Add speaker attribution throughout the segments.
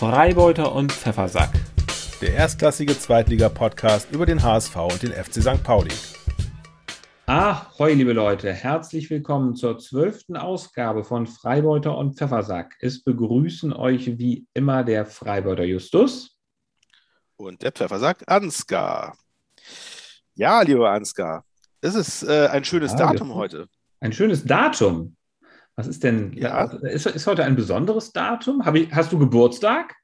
Speaker 1: Freibeuter und Pfeffersack.
Speaker 2: Der erstklassige Zweitliga-Podcast über den HSV und den FC St. Pauli.
Speaker 1: Ahoi, liebe Leute, herzlich willkommen zur zwölften Ausgabe von Freibeuter und Pfeffersack. Es begrüßen euch wie immer der Freibeuter Justus
Speaker 2: und der Pfeffersack Ansgar. Ja, lieber Ansgar, es ist äh, ein schönes ah, Datum heute.
Speaker 1: Ein schönes Datum. Was ist denn? Ja. Ist, ist heute ein besonderes Datum? Ich, hast du Geburtstag?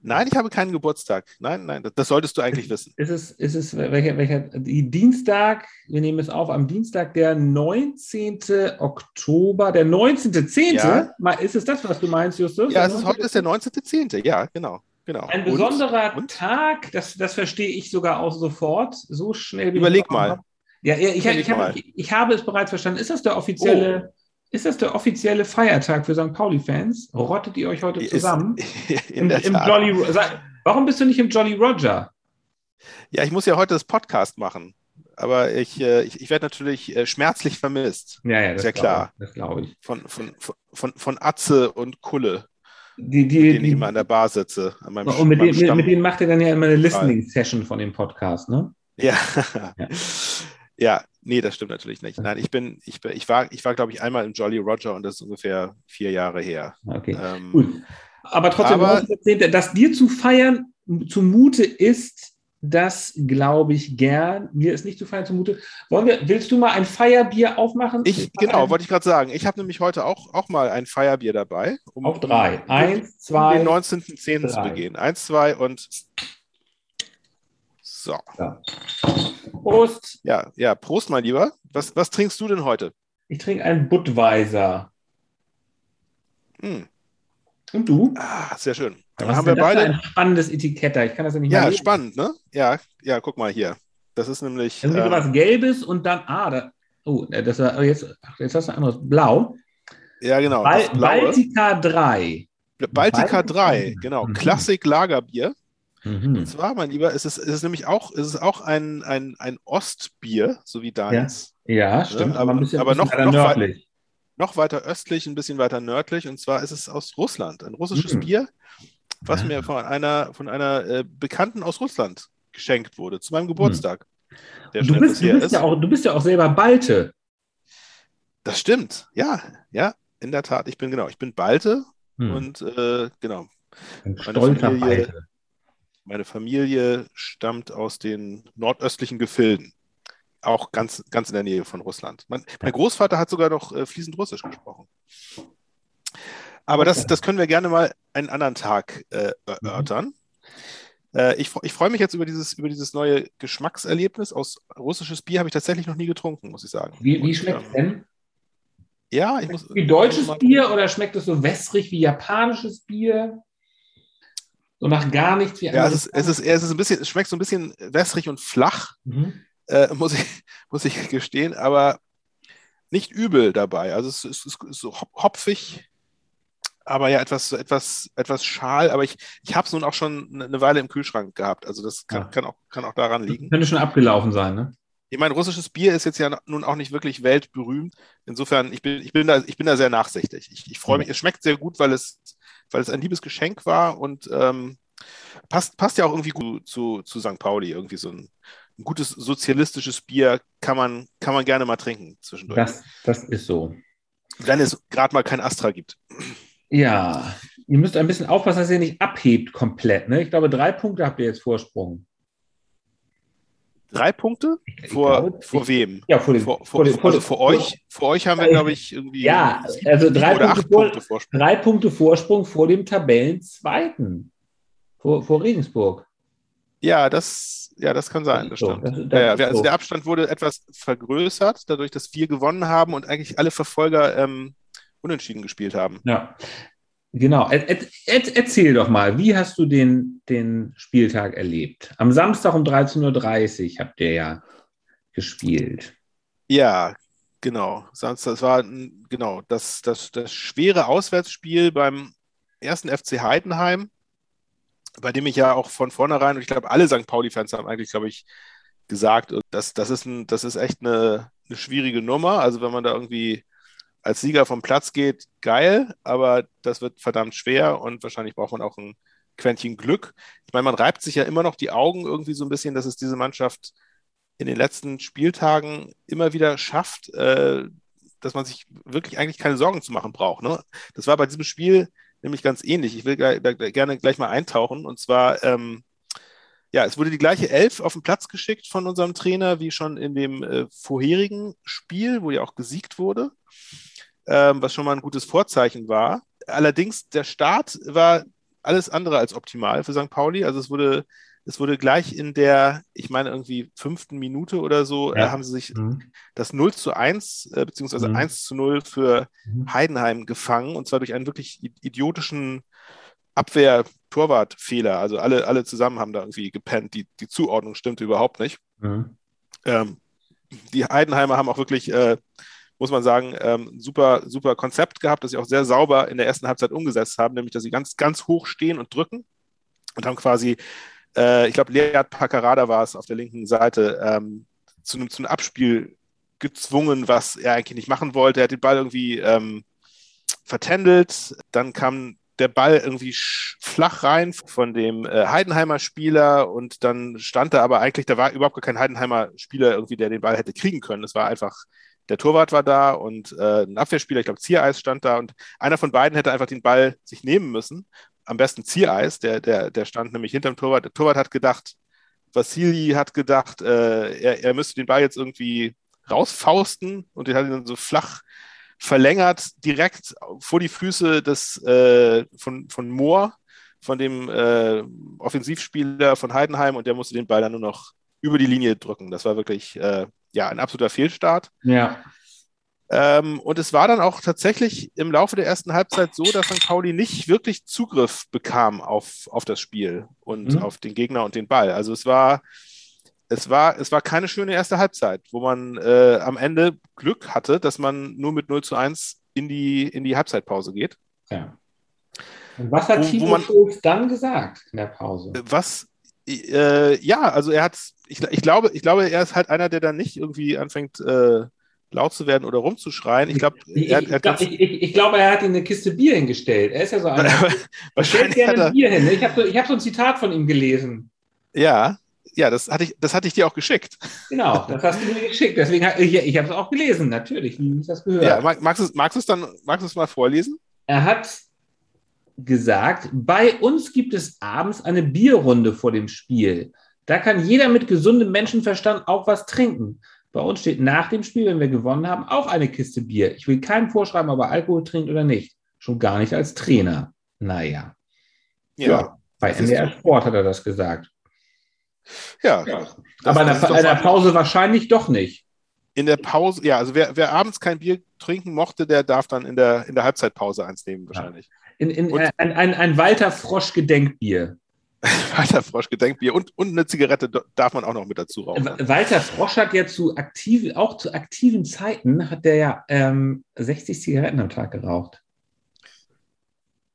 Speaker 2: Nein, ich habe keinen Geburtstag. Nein, nein, das, solltest du eigentlich wissen.
Speaker 1: Ist es, ist es welcher, welcher, Dienstag, wir nehmen es auf, am Dienstag, der 19. Oktober, der 19.10. Ja. Ist es das, was du meinst, Justus?
Speaker 2: Ja, es ist, heute ist der 19.10. Ja, genau. Genau.
Speaker 1: Ein besonderer und, und? Tag, das, das verstehe ich sogar auch sofort. So schnell.
Speaker 2: Überleg mal.
Speaker 1: Ja, ich, ich, ich, habe, ich, habe es bereits verstanden. Ist das der offizielle, oh. Ist das der offizielle Feiertag für St. Pauli-Fans? Rottet ihr euch heute zusammen?
Speaker 2: Ist, in Im, im
Speaker 1: Jolly, warum bist du nicht im Jolly Roger?
Speaker 2: Ja, ich muss ja heute das Podcast machen. Aber ich, äh, ich, ich werde natürlich äh, schmerzlich vermisst.
Speaker 1: Ja, ja, das
Speaker 2: ist ja klar.
Speaker 1: Ich, das glaube ich.
Speaker 2: Von, von, von, von Atze und Kulle.
Speaker 1: Die, die,
Speaker 2: mit denen ich immer an der Bar sitze.
Speaker 1: und mit, den, mit, mit, denen macht ihr dann ja immer eine Listening-Session von dem Podcast, ne?
Speaker 2: Ja. ja. Ja, nee, das stimmt natürlich nicht. Nein, ich bin, ich bin, ich war, ich war, glaube ich, einmal im Jolly Roger und das ist ungefähr vier Jahre her.
Speaker 1: Okay. Ähm, Gut. Aber trotzdem, aber, dass dir zu feiern zumute ist, das glaube ich gern. Mir ist nicht zu feiern zumute. Wollen wir, willst du mal ein Feierbier aufmachen?
Speaker 2: Ich, genau, wollte ich gerade sagen. Ich habe nämlich heute auch, auch mal ein Feierbier dabei.
Speaker 1: Um, Auf drei. Eins, zwei.
Speaker 2: Um den 19.10. zu begehen. Eins, zwei und so. Ja. Prost. Ja, ja, Prost, mein Lieber. Was, was trinkst du denn heute?
Speaker 1: Ich trinke einen Budweiser.
Speaker 2: Hm.
Speaker 1: Und du?
Speaker 2: Ah, sehr schön.
Speaker 1: Dann was haben wir beide ein spannendes Etikett da. Ich kann das ja nicht
Speaker 2: Ja, spannend, ne? Ja, ja, guck mal hier. Das ist nämlich.
Speaker 1: Das ist ähm, was Gelbes und dann, ah, da, oh, das war oh, jetzt, jetzt hast du ein anderes Blau.
Speaker 2: Ja, genau.
Speaker 1: Bal Baltica 3.
Speaker 2: Baltica 3, genau. Mhm. Klassik Lagerbier. Mhm. Und zwar, mein Lieber, ist es, ist es nämlich auch, ist es auch ein, ein, ein Ostbier, so wie deins.
Speaker 1: Ja, ja stimmt,
Speaker 2: ja, aber, ein bisschen, aber noch, noch, nördlich. noch weiter östlich, ein bisschen weiter nördlich. Und zwar ist es aus Russland, ein russisches mhm. Bier, was mir von einer, von einer äh, Bekannten aus Russland geschenkt wurde, zu meinem Geburtstag.
Speaker 1: Mhm. Du, bist, du, bist ja auch, du bist ja auch selber Balte.
Speaker 2: Das stimmt, ja, ja, in der Tat. Ich bin genau, ich bin Balte hm. und äh, genau.
Speaker 1: Ein stolzer Familie, Balte.
Speaker 2: Meine Familie stammt aus den nordöstlichen Gefilden, auch ganz, ganz in der Nähe von Russland. Mein, mein Großvater hat sogar noch äh, fließend Russisch gesprochen. Aber das, das können wir gerne mal einen anderen Tag äh, erörtern. Äh, ich, ich freue mich jetzt über dieses, über dieses neue Geschmackserlebnis. Aus russisches Bier habe ich tatsächlich noch nie getrunken, muss ich sagen.
Speaker 1: Wie, wie schmeckt es ähm, denn?
Speaker 2: Ja, ich muss.
Speaker 1: Wie deutsches Bier oder schmeckt es so wässrig wie japanisches Bier? So nach gar nichts wie
Speaker 2: Ja, es ist, es, ist, es ist ein bisschen, es schmeckt so ein bisschen wässrig und flach, mhm. äh, muss, ich, muss ich gestehen, aber nicht übel dabei. Also es ist, ist so hopfig, aber ja etwas, etwas, etwas schal. Aber ich, ich habe es nun auch schon eine Weile im Kühlschrank gehabt. Also das kann, ja. kann, auch, kann auch daran liegen.
Speaker 1: Könnte schon abgelaufen sein, ne?
Speaker 2: Ich meine, russisches Bier ist jetzt ja nun auch nicht wirklich weltberühmt. Insofern, ich bin, ich bin, da, ich bin da sehr nachsichtig. Ich, ich freue mich, es schmeckt sehr gut, weil es weil es ein liebes Geschenk war und ähm, passt, passt ja auch irgendwie gut zu, zu St. Pauli. Irgendwie so ein, ein, gutes sozialistisches Bier kann man, kann man gerne mal trinken zwischendurch.
Speaker 1: Das, das ist so.
Speaker 2: Wenn es gerade mal kein Astra gibt.
Speaker 1: Ja, ihr müsst ein bisschen aufpassen, dass ihr nicht abhebt komplett. Ne? Ich glaube, drei Punkte habt ihr jetzt Vorsprung.
Speaker 2: Drei Punkte? Vor, glaube, vor wem?
Speaker 1: Ja, vor, dem,
Speaker 2: vor, vor, vor, also vor euch. Vor euch haben wir, glaube ich, irgendwie.
Speaker 1: Ja, also drei Punkte, Punkte, Vorsprung. drei Punkte Vorsprung vor dem Tabellenzweiten. Vor, vor Regensburg.
Speaker 2: Ja, das, ja, das kann sein, das, das stimmt. Das, das ja, ja, also so. der Abstand wurde etwas vergrößert, dadurch, dass wir gewonnen haben und eigentlich alle Verfolger ähm, unentschieden gespielt haben.
Speaker 1: Ja. Genau, er, er, erzähl doch mal, wie hast du den, den Spieltag erlebt? Am Samstag um 13.30 Uhr habt ihr ja gespielt.
Speaker 2: Ja, genau. Samstag, das war genau das, das, das schwere Auswärtsspiel beim ersten FC Heidenheim, bei dem ich ja auch von vornherein, und ich glaube, alle St. Pauli-Fans haben eigentlich, glaube ich, gesagt, das, das, ist ein, das ist echt eine, eine schwierige Nummer. Also wenn man da irgendwie als Sieger vom Platz geht, geil, aber das wird verdammt schwer und wahrscheinlich braucht man auch ein Quäntchen Glück. Ich meine, man reibt sich ja immer noch die Augen irgendwie so ein bisschen, dass es diese Mannschaft in den letzten Spieltagen immer wieder schafft, äh, dass man sich wirklich eigentlich keine Sorgen zu machen braucht. Ne? Das war bei diesem Spiel nämlich ganz ähnlich. Ich will da gerne gleich mal eintauchen. Und zwar, ähm, ja, es wurde die gleiche Elf auf den Platz geschickt von unserem Trainer wie schon in dem äh, vorherigen Spiel, wo ja auch gesiegt wurde, ähm, was schon mal ein gutes Vorzeichen war. Allerdings, der Start war alles andere als optimal für St. Pauli. Also es wurde es wurde gleich in der, ich meine, irgendwie fünften Minute oder so, äh, ja. äh, haben sie sich mhm. das 0 zu 1, äh, beziehungsweise mhm. 1 zu 0 für mhm. Heidenheim gefangen und zwar durch einen wirklich idiotischen Abwehr-Torwart-Fehler. Also alle, alle zusammen haben da irgendwie gepennt. Die, die Zuordnung stimmte überhaupt nicht. Mhm. Ähm, die Heidenheimer haben auch wirklich, äh, muss man sagen, ähm, super, super Konzept gehabt, das sie auch sehr sauber in der ersten Halbzeit umgesetzt haben, nämlich dass sie ganz, ganz hoch stehen und drücken und haben quasi äh, ich glaube, Lead Paccarada war es auf der linken Seite, ähm, zu, einem, zu Abspiel gezwungen, was er eigentlich nicht machen wollte. Er hat den Ball irgendwie ähm, vertändelt. Dann kam der Ball irgendwie flach rein von dem äh, Heidenheimer Spieler und dann stand da aber eigentlich, da war überhaupt kein Heidenheimer Spieler irgendwie, der den Ball hätte kriegen können. Es war einfach, der Torwart war da und äh, ein Abwehrspieler, ich glaube Ziereis stand da und einer von beiden hätte einfach den Ball sich nehmen müssen am besten Ziereis, der, der, der stand nämlich hinterm Torwart. Der Torwart hat gedacht, Vasili hat gedacht, äh, er, er müsste den Ball jetzt irgendwie rausfausten und den hat ihn dann so flach verlängert, direkt vor die Füße des, äh, von, von Mohr, von dem äh, Offensivspieler von Heidenheim und der musste den Ball dann nur noch über die Linie drücken. Das war wirklich äh, ja, ein absoluter Fehlstart.
Speaker 1: Ja.
Speaker 2: Ähm, und es war dann auch tatsächlich im Laufe der ersten Halbzeit so, dass St. Pauli nicht wirklich Zugriff bekam auf, auf das Spiel und mhm. auf den Gegner und den Ball. Also es war, es war, es war keine schöne erste Halbzeit, wo man äh, am Ende Glück hatte, dass man nur mit 0 zu 1 in die, in die Halbzeitpause geht.
Speaker 1: Ja. Und was hat Timo Schulz dann gesagt in der Pause?
Speaker 2: Was, äh, ja, also er hat, ich, ich, glaube, ich glaube, er ist halt einer, der dann nicht irgendwie anfängt, äh, laut zu werden oder rumzuschreien. Ich glaube,
Speaker 1: er, er ich, ich, ich, glaube, er hat ihm eine Kiste Bier hingestellt. Er ist ja so einer. Wahrscheinlich gerne er, Bier hin. Ich habe so, hab so ein Zitat von ihm gelesen.
Speaker 2: Ja, ja, das hatte ich, das hatte ich dir auch geschickt.
Speaker 1: Genau, das hast du mir geschickt. Deswegen ich, ich habe es auch gelesen, natürlich, wie ich das gehört. Ja,
Speaker 2: magst du, magst es dann, magst du es mal vorlesen?
Speaker 1: Er hat gesagt, bei uns gibt es abends eine Bierrunde vor dem Spiel. Da kann jeder mit gesundem Menschenverstand auch was trinken. Bei uns steht nach dem Spiel, wenn wir gewonnen haben, auch eine Kiste Bier. Ich will keinem vorschreiben, ob er Alkohol trinkt oder nicht. Schon gar nicht als Trainer. Naja. Ja. ja bei NDR Sport hat er das gesagt.
Speaker 2: Ja. ja.
Speaker 1: Aber in der, in der, Pause wahrscheinlich doch nicht.
Speaker 2: In der Pause, ja, also wer, wer, abends kein Bier trinken mochte, der darf dann in der, in der Halbzeitpause eins nehmen, wahrscheinlich.
Speaker 1: In, in, ein, ein, ein Walter Frosch Gedenkbier.
Speaker 2: Walter Frosch Gedenkbier und, und eine Zigarette darf man auch noch mit dazu rauchen.
Speaker 1: Walter Frosch hat ja zu aktiv, auch zu aktiven Zeiten hat der ja ähm, 60 Zigaretten am Tag geraucht.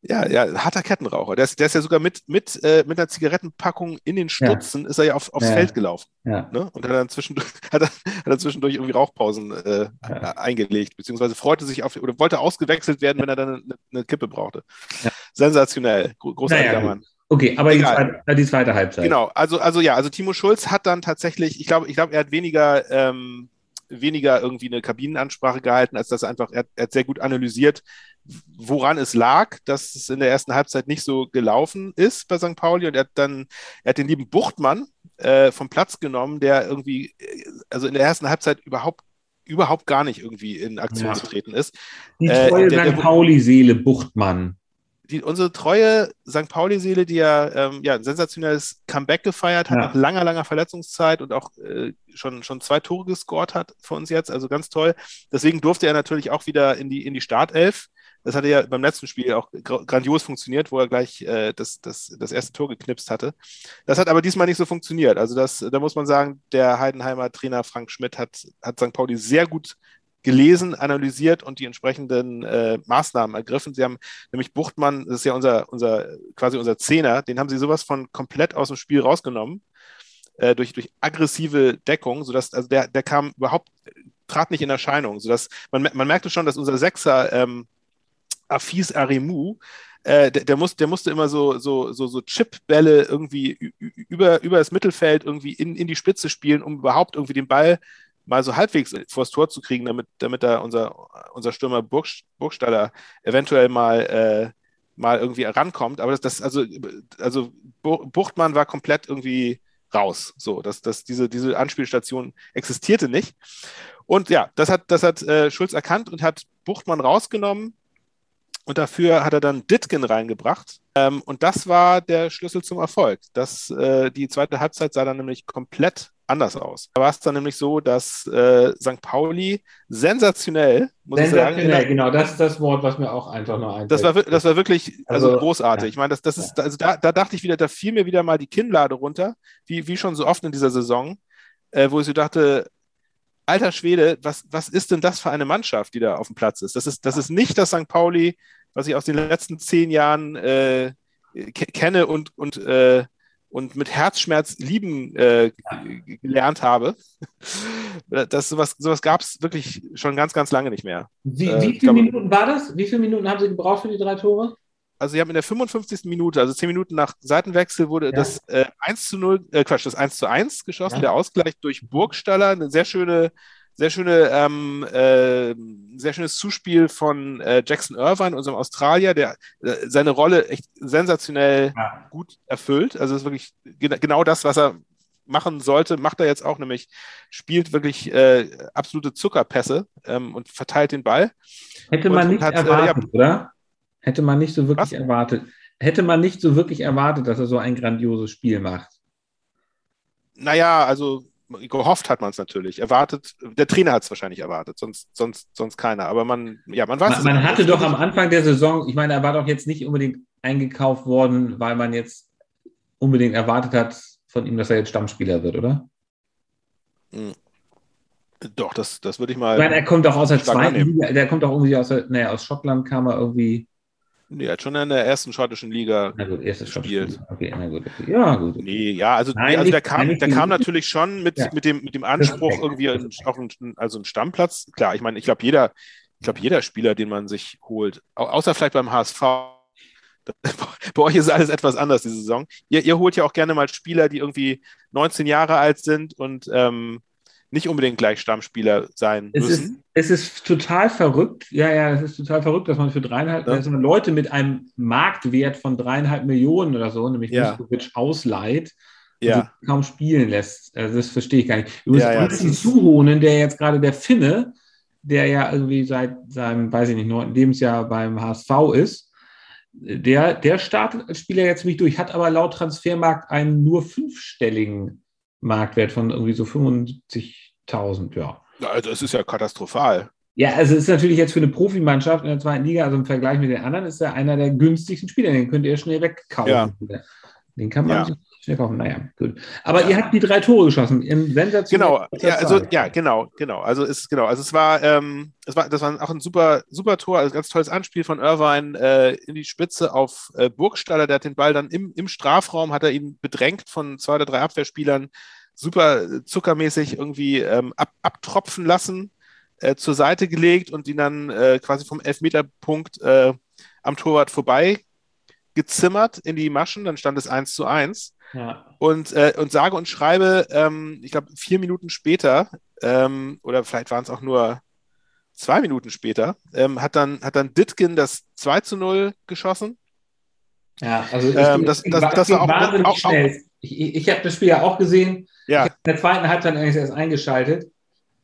Speaker 2: Ja, ja, harter Kettenraucher. Der ist, der ist ja sogar mit, mit, äh, mit einer Zigarettenpackung in den Stutzen, ja. ist er ja auf, aufs ja. Feld gelaufen. Ja. Ne? Und hat dann zwischendurch, hat er, hat er zwischendurch irgendwie Rauchpausen äh, eingelegt, beziehungsweise freute sich auf, oder wollte ausgewechselt werden, wenn er dann eine, eine Kippe brauchte. Sensationell. Großartiger naja, Mann.
Speaker 1: Okay, aber die zweite, die zweite, Halbzeit.
Speaker 2: Genau, also, also ja, also Timo Schulz hat dann tatsächlich, ich glaube, ich glaube, er hat weniger, ähm, weniger irgendwie eine Kabinenansprache gehalten, als dass er einfach, er, er, hat sehr gut analysiert, woran es lag, dass es in der ersten Halbzeit nicht so gelaufen ist bei St. Pauli und er hat dann, er hat den lieben Buchtmann äh, vom Platz genommen, der irgendwie, äh, also in der ersten Halbzeit überhaupt überhaupt gar nicht irgendwie in Aktion ja. getreten ist.
Speaker 1: Die treue äh, St. Pauli-Seele Buchtmann
Speaker 2: die, unsere treue St. Pauli-Seele, die ja, ähm, ja ein sensationelles Comeback gefeiert hat, ja. nach langer, langer Verletzungszeit und auch äh, schon, schon zwei Tore gescored hat für uns jetzt, also ganz toll. Deswegen durfte er natürlich auch wieder in die, in die Startelf. Das hatte ja beim letzten Spiel auch grandios funktioniert, wo er gleich äh, das, das, das erste Tor geknipst hatte. Das hat aber diesmal nicht so funktioniert. Also das, da muss man sagen, der Heidenheimer Trainer Frank Schmidt hat, hat St. Pauli sehr gut gelesen, analysiert und die entsprechenden äh, Maßnahmen ergriffen. Sie haben nämlich Buchtmann, das ist ja unser, unser quasi unser Zehner, den haben sie sowas von komplett aus dem Spiel rausgenommen. Äh, durch, durch aggressive Deckung, sodass, also der, der kam überhaupt trat nicht in Erscheinung. Sodass man, man merkte schon, dass unser Sechser ähm, Afis Arimu, äh, der, der, muss, der musste immer so, so, so, so Chipbälle irgendwie über, über das Mittelfeld irgendwie in, in die Spitze spielen, um überhaupt irgendwie den Ball mal so halbwegs vors Tor zu kriegen, damit, damit da unser, unser Stürmer Burg, Burgstaller eventuell mal, äh, mal irgendwie rankommt. Aber das, das also, also Buchtmann war komplett irgendwie raus. So, dass, dass diese, diese Anspielstation existierte nicht. Und ja, das hat, das hat äh, Schulz erkannt und hat Buchtmann rausgenommen. Und dafür hat er dann Ditgen reingebracht. Ähm, und das war der Schlüssel zum Erfolg. Das, äh, die zweite Halbzeit sah dann nämlich komplett anders aus. Da war es dann nämlich so, dass äh, St. Pauli sensationell,
Speaker 1: muss sensationell, ich sagen. genau, das ist das Wort, was mir auch einfach nur einfällt.
Speaker 2: Das war, das war wirklich also, also großartig. Ja. Ich meine, das, das ist, also da, da dachte ich wieder, da fiel mir wieder mal die Kinnlade runter, wie, wie schon so oft in dieser Saison, äh, wo ich so dachte, alter Schwede, was, was ist denn das für eine Mannschaft, die da auf dem Platz ist? Das ist, das ist nicht das St. Pauli, was ich aus den letzten zehn Jahren äh, kenne und, und äh, und mit Herzschmerz lieben äh, gelernt habe. Das, sowas sowas gab es wirklich schon ganz, ganz lange nicht mehr.
Speaker 1: Wie, äh, wie viele Minuten war das? Wie viele Minuten haben Sie gebraucht für die drei Tore?
Speaker 2: Also sie haben in der 55. Minute, also zehn Minuten nach Seitenwechsel, wurde ja. das äh, 1 zu 0, äh, Quatsch, das 1 zu 1 geschossen, ja. der Ausgleich durch Burgstaller, eine sehr schöne sehr schöne, ähm, äh, sehr schönes Zuspiel von äh, Jackson Irvine, unserem Australier, der äh, seine Rolle echt sensationell ja. gut erfüllt. Also ist wirklich gen genau das, was er machen sollte, macht er jetzt auch, nämlich spielt wirklich äh, absolute Zuckerpässe ähm, und verteilt den Ball.
Speaker 1: Hätte man und, nicht hat, äh, erwartet, oder? Hätte man nicht so wirklich was? erwartet. Hätte man nicht so wirklich erwartet, dass er so ein grandioses Spiel macht.
Speaker 2: Naja, also gehofft hat man es natürlich. Erwartet, der Trainer hat es wahrscheinlich erwartet, sonst, sonst, sonst keiner. Aber man, ja, man weiß
Speaker 1: Man, man hatte doch am Anfang der Saison, ich meine, er war doch jetzt nicht unbedingt eingekauft worden, weil man jetzt unbedingt erwartet hat von ihm, dass er jetzt Stammspieler wird, oder?
Speaker 2: Hm. Doch, das, das würde ich mal.
Speaker 1: Ich meine, er kommt doch aus der zweiten Liga, der kommt doch irgendwie aus, der, naja, aus Schottland kam er irgendwie.
Speaker 2: Nee, er hat schon in der ersten schottischen Liga
Speaker 1: na gut, erstes gespielt.
Speaker 2: Okay, na gut, okay. Ja, gut. Nee, ja, also, nein, also der, kam, der kam natürlich schon mit, ja. mit, dem, mit dem Anspruch, irgendwie ein, auch ein, also ein Stammplatz. Klar, ich meine, ich glaube, jeder, ich jeder Spieler, den man sich holt, außer vielleicht beim HSV, bei euch ist alles etwas anders diese Saison. Ihr, ihr holt ja auch gerne mal Spieler, die irgendwie 19 Jahre alt sind und ähm, nicht unbedingt gleich Stammspieler sein
Speaker 1: es müssen. Ist, es ist total verrückt, ja, ja, es ist total verrückt, dass man für dreieinhalb, ja. also Leute mit einem Marktwert von dreieinhalb Millionen oder so, nämlich ja. Miskovic ausleiht, ja. kaum spielen lässt. Also das verstehe ich gar nicht. Übrigens, ja, ja, Zuhonen, der jetzt gerade der Finne, der ja irgendwie seit seinem, weiß ich nicht, neunten Lebensjahr beim HSV ist, der, der startet als Spieler jetzt mich durch, hat aber laut Transfermarkt einen nur fünfstelligen Marktwert von irgendwie so 75.000, ja.
Speaker 2: Also das ist ja katastrophal.
Speaker 1: Ja, also es ist natürlich jetzt für eine Profimannschaft in der zweiten Liga, also im Vergleich mit den anderen, ist er einer der günstigsten Spieler. Den könnt ihr schnell wegkaufen. Ja. Den kann man ja. Schnell kaufen. Naja, gut. Aber ihr habt die drei Tore geschossen. Im
Speaker 2: Genau, ja, also ja, genau, genau. Also ist genau, also es war, ähm, es war, das war auch ein super, super Tor, also ganz tolles Anspiel von Irvine äh, in die Spitze auf äh, Burgstaller. Der hat den Ball dann im, im Strafraum, hat er ihn bedrängt von zwei oder drei Abwehrspielern, super zuckermäßig irgendwie ähm, ab, abtropfen lassen, äh, zur Seite gelegt und ihn dann äh, quasi vom Elfmeterpunkt äh, am Torwart vorbei gezimmert in die Maschen, dann stand es 1 zu 1. Ja. Und, äh, und sage und schreibe, ähm, ich glaube, vier Minuten später, ähm, oder vielleicht waren es auch nur zwei Minuten später, ähm, hat, dann, hat dann Ditkin das 2 zu 0 geschossen.
Speaker 1: Ja, also ähm, das, das, das, das war auch, wahnsinnig auch, auch, schnell. Ich, ich habe das Spiel ja auch gesehen. Ja. In der zweiten Halbzeit eigentlich erst eingeschaltet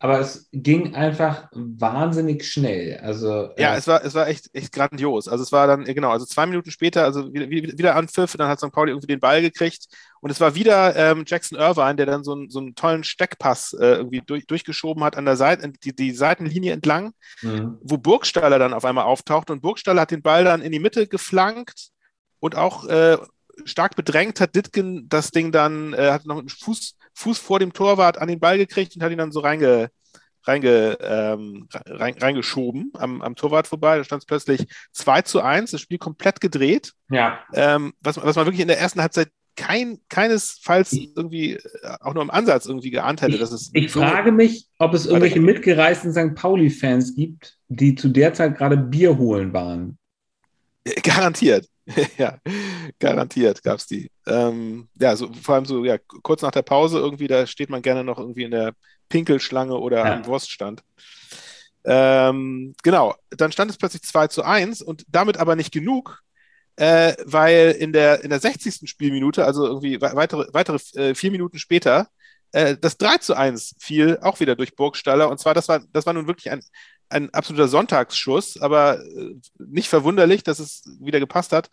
Speaker 1: aber es ging einfach wahnsinnig schnell. Also,
Speaker 2: ja, äh, es war, es war echt, echt grandios. Also es war dann, genau, also zwei Minuten später, also wieder, wieder Anpfiff, dann hat St. Pauli irgendwie den Ball gekriegt und es war wieder ähm, Jackson Irvine, der dann so, einen, so einen tollen Steckpass äh, irgendwie durch, durchgeschoben hat an der Seite, die, die Seitenlinie entlang, mhm. wo Burgstaller dann auf einmal auftaucht und Burgstaller hat den Ball dann in die Mitte geflankt und auch äh, stark bedrängt hat Ditgen das Ding dann, äh, hat noch einen Fuß Fuß vor dem Torwart an den Ball gekriegt und hat ihn dann so reinge, reinge, ähm, rein, reingeschoben am, am Torwart vorbei. Da stand es plötzlich 2 zu 1, das Spiel komplett gedreht.
Speaker 1: Ja.
Speaker 2: Ähm, was, was man wirklich in der ersten Halbzeit kein, keinesfalls irgendwie äh, auch nur im Ansatz irgendwie geahnt hätte, dass es.
Speaker 1: Ich so frage mich, ob es irgendwelche mitgereisten St. Pauli-Fans gibt, die zu der Zeit gerade Bier holen waren.
Speaker 2: Garantiert. ja, garantiert gab es die. Ähm, ja, so, vor allem so, ja, kurz nach der Pause irgendwie, da steht man gerne noch irgendwie in der Pinkelschlange oder ja. am Wurststand. Ähm, genau, dann stand es plötzlich 2 zu 1 und damit aber nicht genug, äh, weil in der, in der 60. Spielminute, also irgendwie weitere, weitere äh, vier Minuten später, äh, das 3 zu 1 fiel auch wieder durch Burgstaller. Und zwar, das war, das war nun wirklich ein, ein absoluter Sonntagsschuss, aber äh, nicht verwunderlich, dass es wieder gepasst hat.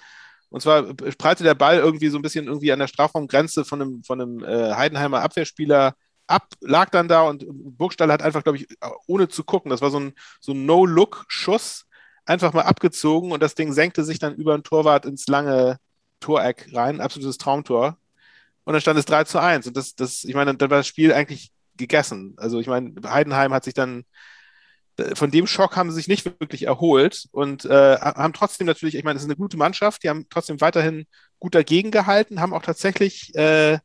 Speaker 2: Und zwar prallte der Ball irgendwie so ein bisschen irgendwie an der Strafraumgrenze von einem, von einem äh, Heidenheimer Abwehrspieler ab, lag dann da und Burgstaller hat einfach, glaube ich, ohne zu gucken, das war so ein, so ein No-Look-Schuss, einfach mal abgezogen und das Ding senkte sich dann über den Torwart ins lange Toreck rein, absolutes Traumtor. Und dann stand es 3 zu 1. Und das, das, ich meine, dann war das Spiel eigentlich gegessen. Also ich meine, Heidenheim hat sich dann, von dem Schock haben sie sich nicht wirklich erholt und äh, haben trotzdem natürlich, ich meine, es ist eine gute Mannschaft, die haben trotzdem weiterhin gut dagegen gehalten, haben auch tatsächlich äh,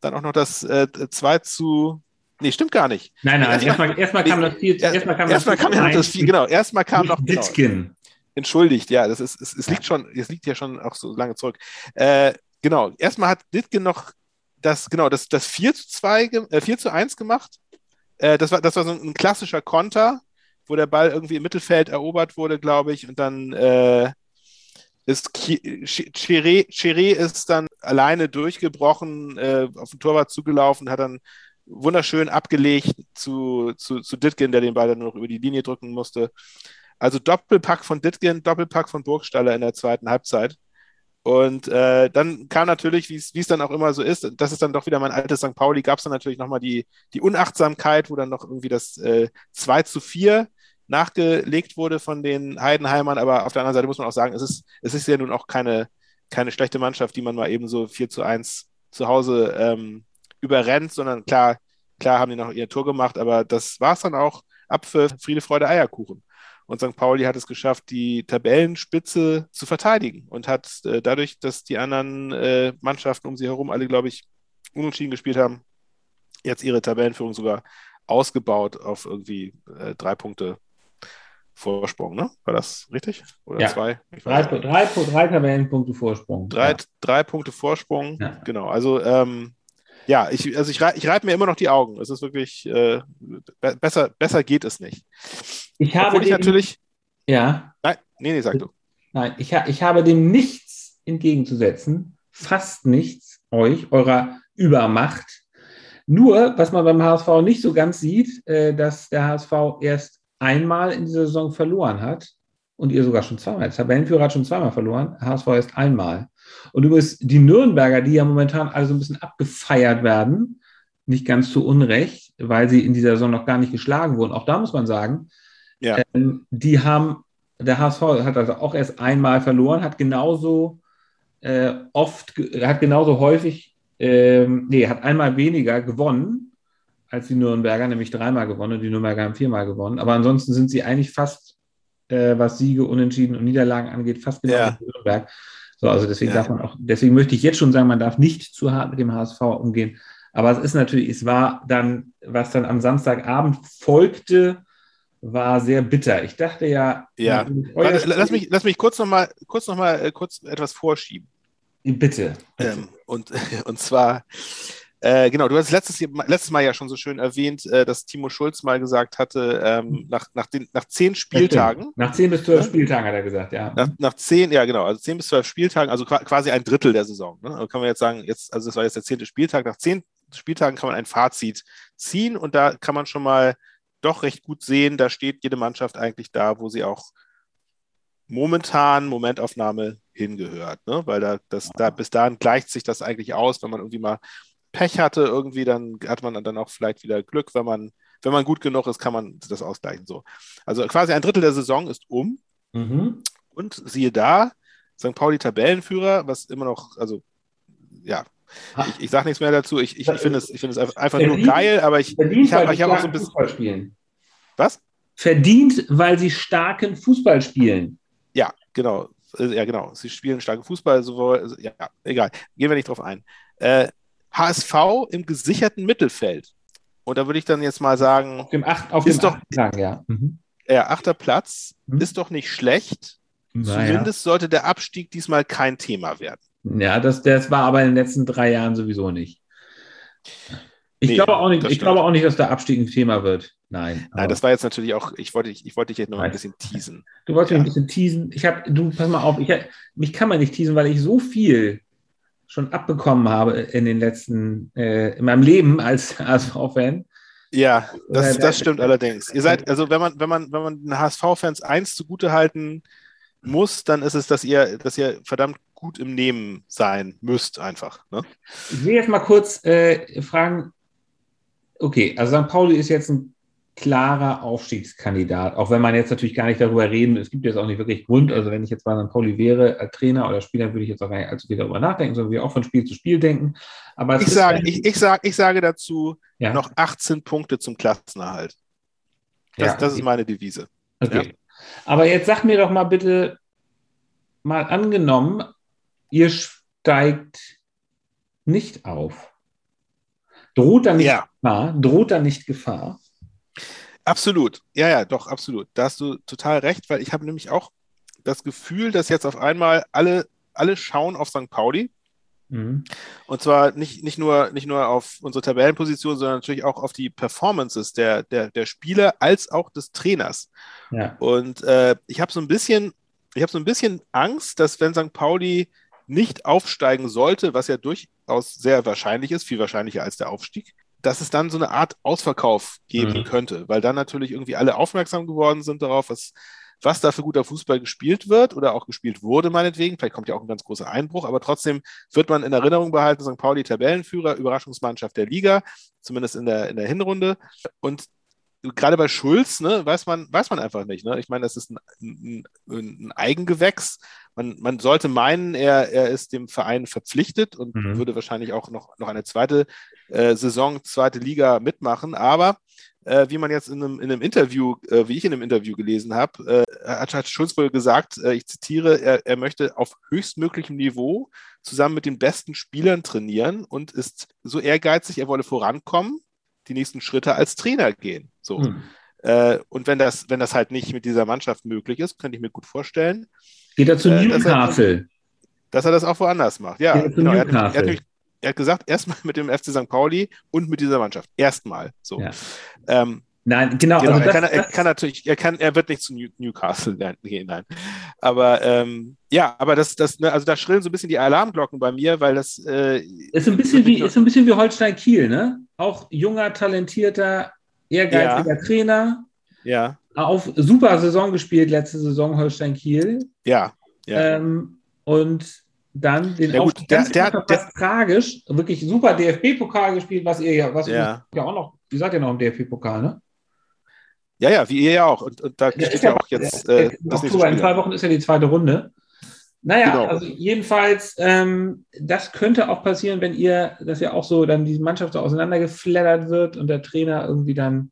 Speaker 2: dann auch noch das äh, 2 zu Nee, stimmt gar nicht.
Speaker 1: Nein, nein, erstmal, erstmal kam das 4.
Speaker 2: Erstmal kam, erstmal kam das, das 4, genau. Erstmal kam noch.
Speaker 1: Genau, Ditkin.
Speaker 2: Entschuldigt, ja, das ist, es, es liegt schon, es liegt ja schon auch so lange zurück. Äh, genau, erstmal hat Ditkin noch das, genau, das, das 4 zu 2, äh, 4 zu 1 gemacht. Äh, das, war, das war so ein klassischer Konter, wo der Ball irgendwie im Mittelfeld erobert wurde, glaube ich, und dann äh, ist Chiré ist dann alleine durchgebrochen, äh, auf den Torwart zugelaufen, hat dann wunderschön abgelegt zu, zu, zu Ditgen, der den Ball dann noch über die Linie drücken musste. Also Doppelpack von Ditgen, Doppelpack von Burgstaller in der zweiten Halbzeit. Und äh, dann kam natürlich, wie es dann auch immer so ist, das ist dann doch wieder mein altes St. Pauli, gab es dann natürlich nochmal die, die Unachtsamkeit, wo dann noch irgendwie das äh, 2 zu 4 nachgelegt wurde von den Heidenheimern. Aber auf der anderen Seite muss man auch sagen, es ist, es ist ja nun auch keine, keine schlechte Mannschaft, die man mal eben so 4 zu 1 zu Hause ähm, überrennt, sondern klar, klar haben die noch ihr Tor gemacht, aber das war es dann auch ab für Friede, Freude, Eierkuchen. Und St. Pauli hat es geschafft, die Tabellenspitze zu verteidigen und hat äh, dadurch, dass die anderen äh, Mannschaften um sie herum alle, glaube ich, unentschieden gespielt haben, jetzt ihre Tabellenführung sogar ausgebaut auf irgendwie äh, drei Punkte Vorsprung, ne? War das richtig? Oder
Speaker 1: ja.
Speaker 2: zwei?
Speaker 1: Drei, drei, drei Tabellenpunkte Vorsprung.
Speaker 2: Drei, ja. drei Punkte Vorsprung, ja. genau. Also ähm, ja, ich, also ich, ich reibe mir immer noch die Augen. Es ist wirklich, äh, besser, besser geht es nicht.
Speaker 1: Ich habe
Speaker 2: Obwohl ich dem, natürlich.
Speaker 1: Ja.
Speaker 2: Nein, nee, nee, sag du.
Speaker 1: Nein, ich, ich habe dem nichts entgegenzusetzen, fast nichts, euch, eurer Übermacht. Nur, was man beim HSV nicht so ganz sieht, äh, dass der HSV erst einmal in dieser Saison verloren hat und ihr sogar schon zweimal. Der Tabellenführer hat schon zweimal verloren, HSV erst einmal. Und übrigens die Nürnberger, die ja momentan alle so ein bisschen abgefeiert werden, nicht ganz zu Unrecht, weil sie in dieser Saison noch gar nicht geschlagen wurden. Auch da muss man sagen, ja. ähm, die haben, der HSV hat also auch erst einmal verloren, hat genauso äh, oft, hat genauso häufig, ähm, nee, hat einmal weniger gewonnen als die Nürnberger, nämlich dreimal gewonnen und die Nürnberger haben viermal gewonnen. Aber ansonsten sind sie eigentlich fast, äh, was Siege, Unentschieden und Niederlagen angeht, fast genau ja. wie Nürnberg. So, also deswegen ja. darf man auch, deswegen möchte ich jetzt schon sagen, man darf nicht zu hart mit dem HSV umgehen. Aber es ist natürlich, es war dann, was dann am Samstagabend folgte, war sehr bitter. Ich dachte ja.
Speaker 2: Ja. Warte, lass, mich, lass mich kurz nochmal kurz noch mal, äh, kurz etwas vorschieben.
Speaker 1: Bitte. bitte.
Speaker 2: Ähm, und, und zwar, äh, genau, du hast letztes, letztes Mal ja schon so schön erwähnt, äh, dass Timo Schulz mal gesagt hatte, ähm, hm. nach, nach, den, nach zehn Spieltagen.
Speaker 1: Nach zehn bis zwölf? Spieltagen hat er gesagt, ja.
Speaker 2: Nach, nach, zehn, ja genau, also zehn bis zwölf Spieltagen, also quasi ein Drittel der Saison. Ne? Also kann man jetzt sagen, jetzt, also das war jetzt der zehnte Spieltag, nach zehn Spieltagen kann man ein Fazit ziehen und da kann man schon mal doch recht gut sehen, da steht jede Mannschaft eigentlich da, wo sie auch momentan Momentaufnahme hingehört, ne? weil da, das, da bis dahin gleicht sich das eigentlich aus, wenn man irgendwie mal Pech hatte, irgendwie, dann hat man dann auch vielleicht wieder Glück, wenn man, wenn man gut genug ist, kann man das ausgleichen. So. Also quasi ein Drittel der Saison ist um. Mhm. Und siehe da, St. Pauli Tabellenführer, was immer noch, also ja, ich, ich sage nichts mehr dazu. Ich, ich, ich finde es, find es einfach nur geil, aber ich, ich habe hab auch so ein bisschen. Fußball spielen.
Speaker 1: Was? Verdient, weil sie starken Fußball spielen.
Speaker 2: Ja, genau. äh, ja genau, sie spielen starken Fußball, sowohl, ja, egal, gehen wir nicht drauf ein. Äh, HSV im gesicherten Mittelfeld. Und da würde ich dann jetzt mal sagen,
Speaker 1: auf dem, acht, auf
Speaker 2: ist
Speaker 1: dem
Speaker 2: doch,
Speaker 1: sagen, ja. Mhm.
Speaker 2: ja, achter Platz mhm. ist doch nicht schlecht.
Speaker 1: Naja.
Speaker 2: Zumindest sollte der Abstieg diesmal kein Thema werden.
Speaker 1: Ja, das, das war aber in den letzten drei Jahren sowieso nicht. Ich,
Speaker 2: Nee,
Speaker 1: glaube, auch nicht, ich glaube auch nicht, dass der Abstieg ein Thema wird. Nein.
Speaker 2: Nein, das war jetzt natürlich auch, ich wollte, ich wollte dich jetzt noch ein bisschen teasen.
Speaker 1: Du wolltest
Speaker 2: Ja.
Speaker 1: mich ein bisschen teasen. Ich habe, du, pass mal auf, ich, mich kann man nicht teasen, weil ich so viel schon abbekommen habe in den letzten, äh, in meinem Leben als HSV-Fan.
Speaker 2: Ja, das,
Speaker 1: Oder-
Speaker 2: das stimmt allerdings. Ihr seid, also wenn man, wenn man, wenn man den HSV-Fans eins zugute halten muss, dann ist es, dass ihr, dass ihr verdammt gut im Nehmen sein müsst, einfach. Ne?
Speaker 1: Ich will jetzt mal kurz äh, fragen, okay, also St. Pauli ist jetzt ein klarer Aufstiegskandidat, auch wenn man jetzt natürlich gar nicht darüber reden, es gibt jetzt auch nicht wirklich Grund, also wenn ich jetzt bei St. Pauli wäre, Trainer oder Spieler, würde ich jetzt auch gar nicht allzu viel darüber nachdenken, sondern wir auch von Spiel zu Spiel denken. Aber
Speaker 2: Ich sage, ich, ich, sag, ich sage dazu
Speaker 1: ja,
Speaker 2: noch 18 Punkte zum Klassenerhalt. Das,
Speaker 1: ja,
Speaker 2: das ist meine Devise.
Speaker 1: Okay. Aber jetzt sag mir doch mal bitte, mal angenommen, ihr steigt nicht auf. Droht da nicht
Speaker 2: Ja.
Speaker 1: Gefahr? Droht da nicht Gefahr?
Speaker 2: Absolut. Ja, ja, doch, absolut. Da hast du total recht, weil ich habe nämlich auch das Gefühl, dass jetzt auf einmal alle, alle schauen auf St. Pauli.
Speaker 1: Mhm.
Speaker 2: Und zwar nicht, nicht, nur, nicht nur auf unsere Tabellenposition, sondern natürlich auch auf die Performances der, der, der Spieler als auch des Trainers.
Speaker 1: Ja.
Speaker 2: Und äh, ich habe so ein bisschen, ich habe so ein bisschen Angst, dass wenn St. Pauli nicht aufsteigen sollte, was ja durchaus sehr wahrscheinlich ist, viel wahrscheinlicher als der Aufstieg, dass es dann so eine Art Ausverkauf geben
Speaker 1: Mhm.
Speaker 2: könnte, weil dann natürlich irgendwie alle aufmerksam geworden sind darauf, was, was da für guter Fußball gespielt wird oder auch gespielt wurde, meinetwegen. Vielleicht kommt ja auch ein ganz großer Einbruch, aber trotzdem wird man in Erinnerung behalten, St. Pauli Tabellenführer, Überraschungsmannschaft der Liga, zumindest in der, in der Hinrunde. Und gerade bei Schulz, ne, weiß man, weiß man einfach nicht. Ne? Ich meine, das ist ein, ein, ein Eigengewächs. Man, man sollte meinen, er, er ist dem Verein verpflichtet und
Speaker 1: Mhm.
Speaker 2: würde wahrscheinlich auch noch, noch eine zweite äh, Saison, zweite Liga mitmachen. Aber äh, wie man jetzt in einem, in einem Interview, äh, wie ich in einem Interview gelesen habe, äh, hat, hat Schulz wohl gesagt, äh, ich zitiere, er, er möchte auf höchstmöglichem Niveau zusammen mit den besten Spielern trainieren und ist so ehrgeizig, er wolle vorankommen, die nächsten Schritte als Trainer gehen. So.
Speaker 1: Mhm.
Speaker 2: Äh, und wenn das, wenn das halt nicht mit dieser Mannschaft möglich ist, könnte ich mir gut vorstellen,
Speaker 1: Geht er zu
Speaker 2: Äh, das hat-
Speaker 1: Newcastle?
Speaker 2: dass er das auch woanders macht. Ja, genau. Er hat, er, hat nämlich, er hat gesagt, erstmal mit dem FC St. Pauli und mit dieser Mannschaft. Erstmal. So.
Speaker 1: Ja.
Speaker 2: Ähm,
Speaker 1: Nein, genau.
Speaker 2: genau,
Speaker 1: also
Speaker 2: er, kann, er kann natürlich, er kann, er wird nicht zu New- Newcastle gehen, nein. Aber ähm, ja, aber das, das, ne, also da schrillen so ein bisschen die Alarmglocken bei mir, weil das äh,
Speaker 1: ist ein bisschen wie, ist ein bisschen wie Holstein Kiel, ne? Auch junger, talentierter, ehrgeiziger Trainer.
Speaker 2: ja,
Speaker 1: Auf super Saison gespielt, letzte Saison Holstein Kiel.
Speaker 2: ja, ja.
Speaker 1: Ähm, und dann den
Speaker 2: Ja, gut, der- der- der-
Speaker 1: tragisch, wirklich super DFB-Pokal gespielt, was ihr ja, was
Speaker 2: Ja.
Speaker 1: ihr ja auch noch, ihr seid ja noch im DFB-Pokal, ne?
Speaker 2: Ja, ja, wie ihr ja auch. Und, und da
Speaker 1: Der
Speaker 2: steht ja auch jetzt äh,
Speaker 1: Im
Speaker 2: das nächste
Speaker 1: in zwei. Wochen ist ja die zweite Runde. Naja,
Speaker 2: Genau.
Speaker 1: also jedenfalls, ähm, das könnte auch passieren, wenn ihr, dass ja auch so dann die Mannschaft so auseinandergeflattert wird und der Trainer irgendwie dann.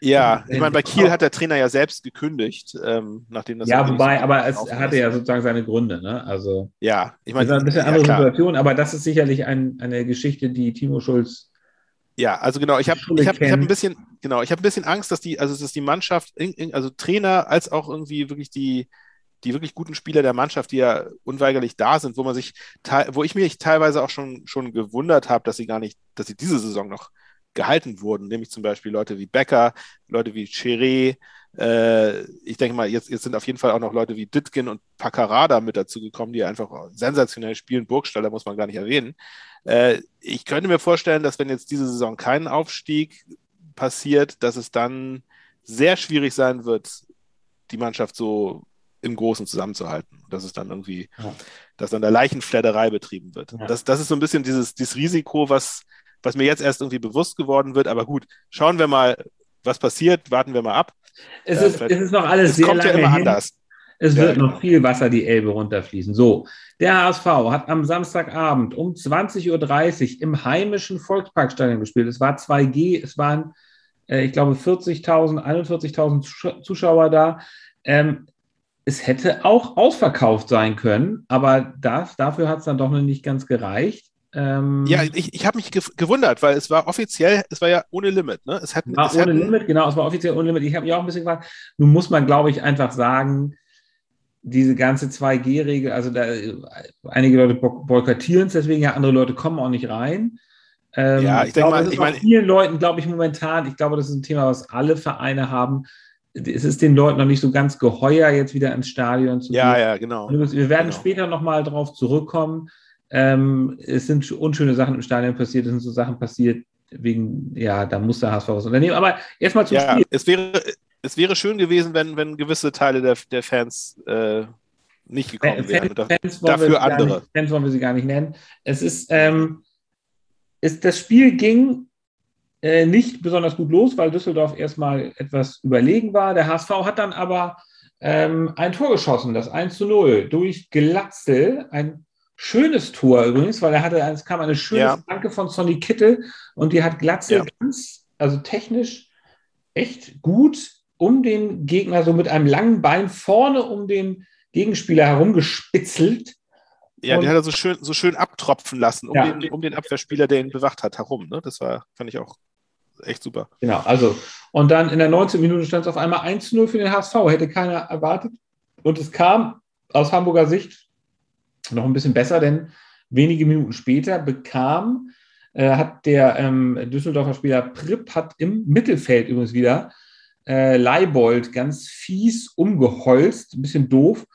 Speaker 2: Ja, ich
Speaker 1: Wenn-
Speaker 2: meine, bei Kiel hat der Trainer ja selbst gekündigt, ähm, nachdem das
Speaker 1: ja, wobei,
Speaker 2: so
Speaker 1: aber es hatte ja sozusagen seine Gründe, ne? Also,
Speaker 2: Ja, ich
Speaker 1: das
Speaker 2: meine,
Speaker 1: ist ein bisschen
Speaker 2: ja,
Speaker 1: andere
Speaker 2: klar.
Speaker 1: Situation, aber das ist sicherlich ein, eine Geschichte, die Timo Schulz.
Speaker 2: Ja, also genau, ich habe ich hab, ich hab ein bisschen, genau, ich habe ein bisschen Angst, dass die, also dass die Mannschaft, also Trainer als auch irgendwie wirklich die, die wirklich guten Spieler der Mannschaft, die ja unweigerlich da sind, wo man sich, wo ich mich teilweise auch schon, schon gewundert habe, dass sie gar nicht, dass sie diese Saison noch gehalten wurden, nämlich zum Beispiel Leute wie Becker, Leute wie Cheré, äh, ich denke mal, jetzt, jetzt sind auf jeden Fall auch noch Leute wie Ditkin und Paccarada mit dazu gekommen, die einfach sensationell spielen. Burgstaller muss man gar nicht erwähnen. Äh, ich könnte mir vorstellen, dass wenn jetzt diese Saison kein Aufstieg passiert, dass es dann sehr schwierig sein wird, die Mannschaft so im Großen zusammenzuhalten. Dass es dann irgendwie,
Speaker 1: Ja.
Speaker 2: dass dann da Leichenfledderei betrieben wird.
Speaker 1: Ja.
Speaker 2: Das, das ist so ein bisschen dieses, dieses Risiko, was, was mir jetzt erst irgendwie bewusst geworden wird. Aber gut, schauen wir mal, was passiert, warten wir mal ab.
Speaker 1: Es,
Speaker 2: Ja,
Speaker 1: ist, es ist noch alles
Speaker 2: Es
Speaker 1: sehr
Speaker 2: kommt ja
Speaker 1: lange
Speaker 2: immer
Speaker 1: hin.
Speaker 2: anders.
Speaker 1: Es
Speaker 2: Ja,
Speaker 1: wird
Speaker 2: genau.
Speaker 1: noch viel Wasser die Elbe runterfließen. So, der HSV hat am Samstagabend um 20.30 Uhr im heimischen Volksparkstadion gespielt. Es war 2G, es waren, äh, ich glaube, 40.000, 41.000 Zusch- Zuschauer da. Ähm, es hätte auch ausverkauft sein können, aber das, dafür hat es dann doch noch nicht ganz gereicht.
Speaker 2: Ähm, ja, ich, ich habe mich gewundert, weil es war offiziell, es war ja ohne Limit. Ne? Es
Speaker 1: hat, war es ohne hatten, Limit, genau, es war offiziell ohne Limit. Ich habe mich auch ein bisschen gefragt, nun muss man, glaube ich, einfach sagen, diese ganze 2G-Regel, also da, einige Leute boykottieren es deswegen, ja, andere Leute kommen auch nicht rein. Ähm, ja, ich, ich denke mal, ich meine, vielen Leuten, glaube ich, momentan, ich glaube, das ist ein Thema, was alle Vereine haben. Es ist den Leuten noch nicht so ganz geheuer, jetzt wieder ins Stadion zu
Speaker 2: gehen. Ja, ja, genau.
Speaker 1: Wir werden
Speaker 2: genau.
Speaker 1: später nochmal drauf zurückkommen. Ähm, es sind unschöne Sachen im Stadion passiert, es sind so Sachen passiert, wegen, ja, da muss der HSV was unternehmen. Aber erstmal zum
Speaker 2: ja, Spiel. Es wäre, es wäre schön gewesen, wenn, wenn gewisse Teile der, der Fans äh, nicht gekommen Fans, wären.
Speaker 1: Fans dafür andere. Nicht, Fans wollen wir sie gar nicht nennen. Es ist, ähm, ist das Spiel ging äh, nicht besonders gut los, weil Düsseldorf erstmal etwas überlegen war. Der HSV hat dann aber ähm, ein Tor geschossen, das 1 zu 0, durch Glatzel, ein Schönes Tor übrigens, weil er hatte, es kam eine schöne ja. Flanke von Sonny Kittel und die hat Glatze ja. ganz, also technisch echt gut um den Gegner so mit einem langen Bein vorne um den Gegenspieler herumgespitzelt.
Speaker 2: Ja, und, den hat er so schön, so schön abtropfen lassen, um, ja. den, um den Abwehrspieler, der ihn bewacht hat, herum. Ne? Das war, fand ich auch echt super.
Speaker 1: Genau, also, und dann in der 19. Minute stand es auf einmal 1-0 für den HSV, hätte keiner erwartet. Und es kam aus Hamburger Sicht noch ein bisschen besser, denn wenige Minuten später bekam, äh, hat der ähm, Düsseldorfer Spieler Pripp hat im Mittelfeld übrigens wieder äh, Leibold ganz fies umgeholzt, ein bisschen doof,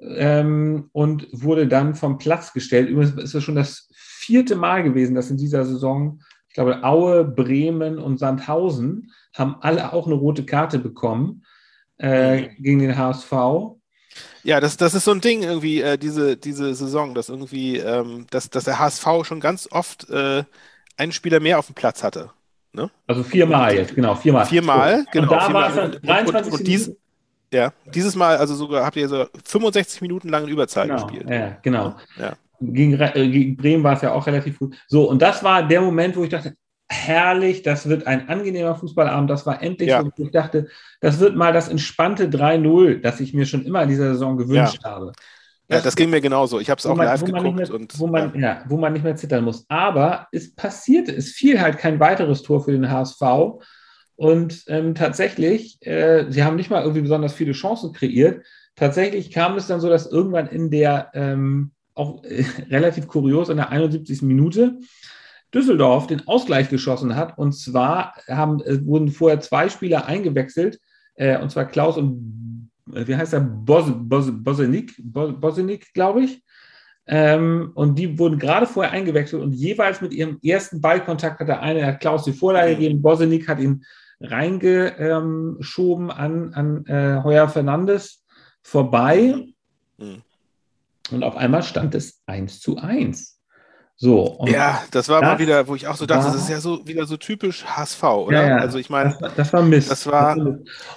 Speaker 1: ähm, und wurde dann vom Platz gestellt. Übrigens ist das schon das vierte Mal gewesen, dass in dieser Saison, ich glaube, Aue, Bremen und Sandhausen haben alle auch eine rote Karte bekommen äh, gegen den HSV.
Speaker 2: Ja, das, das ist so ein Ding irgendwie, äh, diese, diese Saison, dass irgendwie, ähm, dass, dass der HSV schon ganz oft äh, einen Spieler mehr auf dem Platz hatte. Ne?
Speaker 1: Also viermal jetzt, genau, viermal.
Speaker 2: Viermal,
Speaker 1: so.
Speaker 2: genau.
Speaker 1: Und da war es dann 23
Speaker 2: und, und, dies, ja, dieses Mal, also sogar habt ihr so 65 Minuten lang in Überzahl
Speaker 1: genau,
Speaker 2: gespielt.
Speaker 1: Ja, genau. Ja. Gegen, äh, gegen Bremen war es ja auch relativ gut. So, und das war der Moment, wo ich dachte, herrlich, das wird ein angenehmer Fußballabend. Das war endlich ja. so. Ich dachte, das wird mal das entspannte 3-0, das ich mir schon immer in dieser Saison gewünscht
Speaker 2: ja.
Speaker 1: habe.
Speaker 2: Das, ja, das ging mir genauso. Ich habe es auch man, live geguckt.
Speaker 1: Mehr,
Speaker 2: und,
Speaker 1: wo, man, ja. ja. wo man nicht mehr zittern muss. Aber es passierte, es fiel halt kein weiteres Tor für den HSV. Und ähm, tatsächlich, äh, sie haben nicht mal irgendwie besonders viele Chancen kreiert. Tatsächlich kam es dann so, dass irgendwann in der, ähm, auch äh, relativ kurios, in der 71. Minute, Düsseldorf den Ausgleich geschossen hat. Und zwar haben, äh, wurden vorher zwei Spieler eingewechselt, äh, und zwar Klaus und, äh, wie heißt er, Bos, Bos, Bosenik, Bosenik glaube ich. Ähm, und die wurden gerade vorher eingewechselt und jeweils mit ihrem ersten Ballkontakt hat der eine, hat Klaus die Vorlage gegeben, Bosenik hat ihn reingeschoben an, an äh, Heuer Fernandes vorbei. Mhm. Und auf einmal stand es 1 zu 1. So,
Speaker 2: ja, das war das mal wieder, wo ich auch so dachte, war, das ist ja so wieder so typisch HSV, oder?
Speaker 1: Ja, ja,
Speaker 2: also ich meine,
Speaker 1: das, das, war Mist.
Speaker 2: Das war,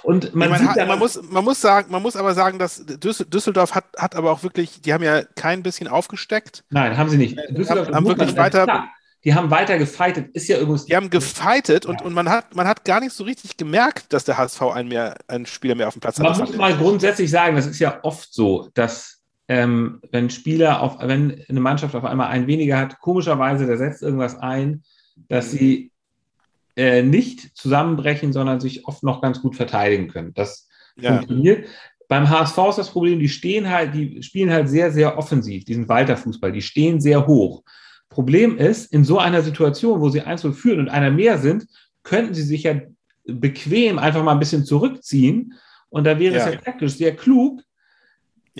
Speaker 1: und
Speaker 2: man, ich mein, man, muss, man muss sagen, man muss aber sagen, dass Düsseldorf hat, hat aber auch wirklich, die haben ja kein bisschen aufgesteckt.
Speaker 1: Nein, haben sie nicht.
Speaker 2: Düsseldorf haben, haben wirklich weiter. Klar,
Speaker 1: die haben weiter gefeitet. Ist ja übrigens.
Speaker 2: Die haben gefeitet ja. und, und man, hat, man hat gar nicht so richtig gemerkt, dass der HSV einen, mehr, einen Spieler mehr auf dem Platz
Speaker 1: hat. Man muss mal grundsätzlich sagen, das ist ja oft so, dass ähm, wenn Spieler auf, wenn eine Mannschaft auf einmal einen weniger hat, komischerweise, da setzt irgendwas ein, dass sie äh, nicht zusammenbrechen, sondern sich oft noch ganz gut verteidigen können. Das ja. funktioniert. Beim HSV ist das Problem, die stehen halt, die spielen halt sehr, sehr offensiv, diesen Walter-Fußball, die stehen sehr hoch. Problem ist, in so einer Situation, wo sie 1 führen und einer mehr sind, könnten sie sich ja bequem einfach mal ein bisschen zurückziehen. Und da wäre ja. es ja praktisch sehr klug,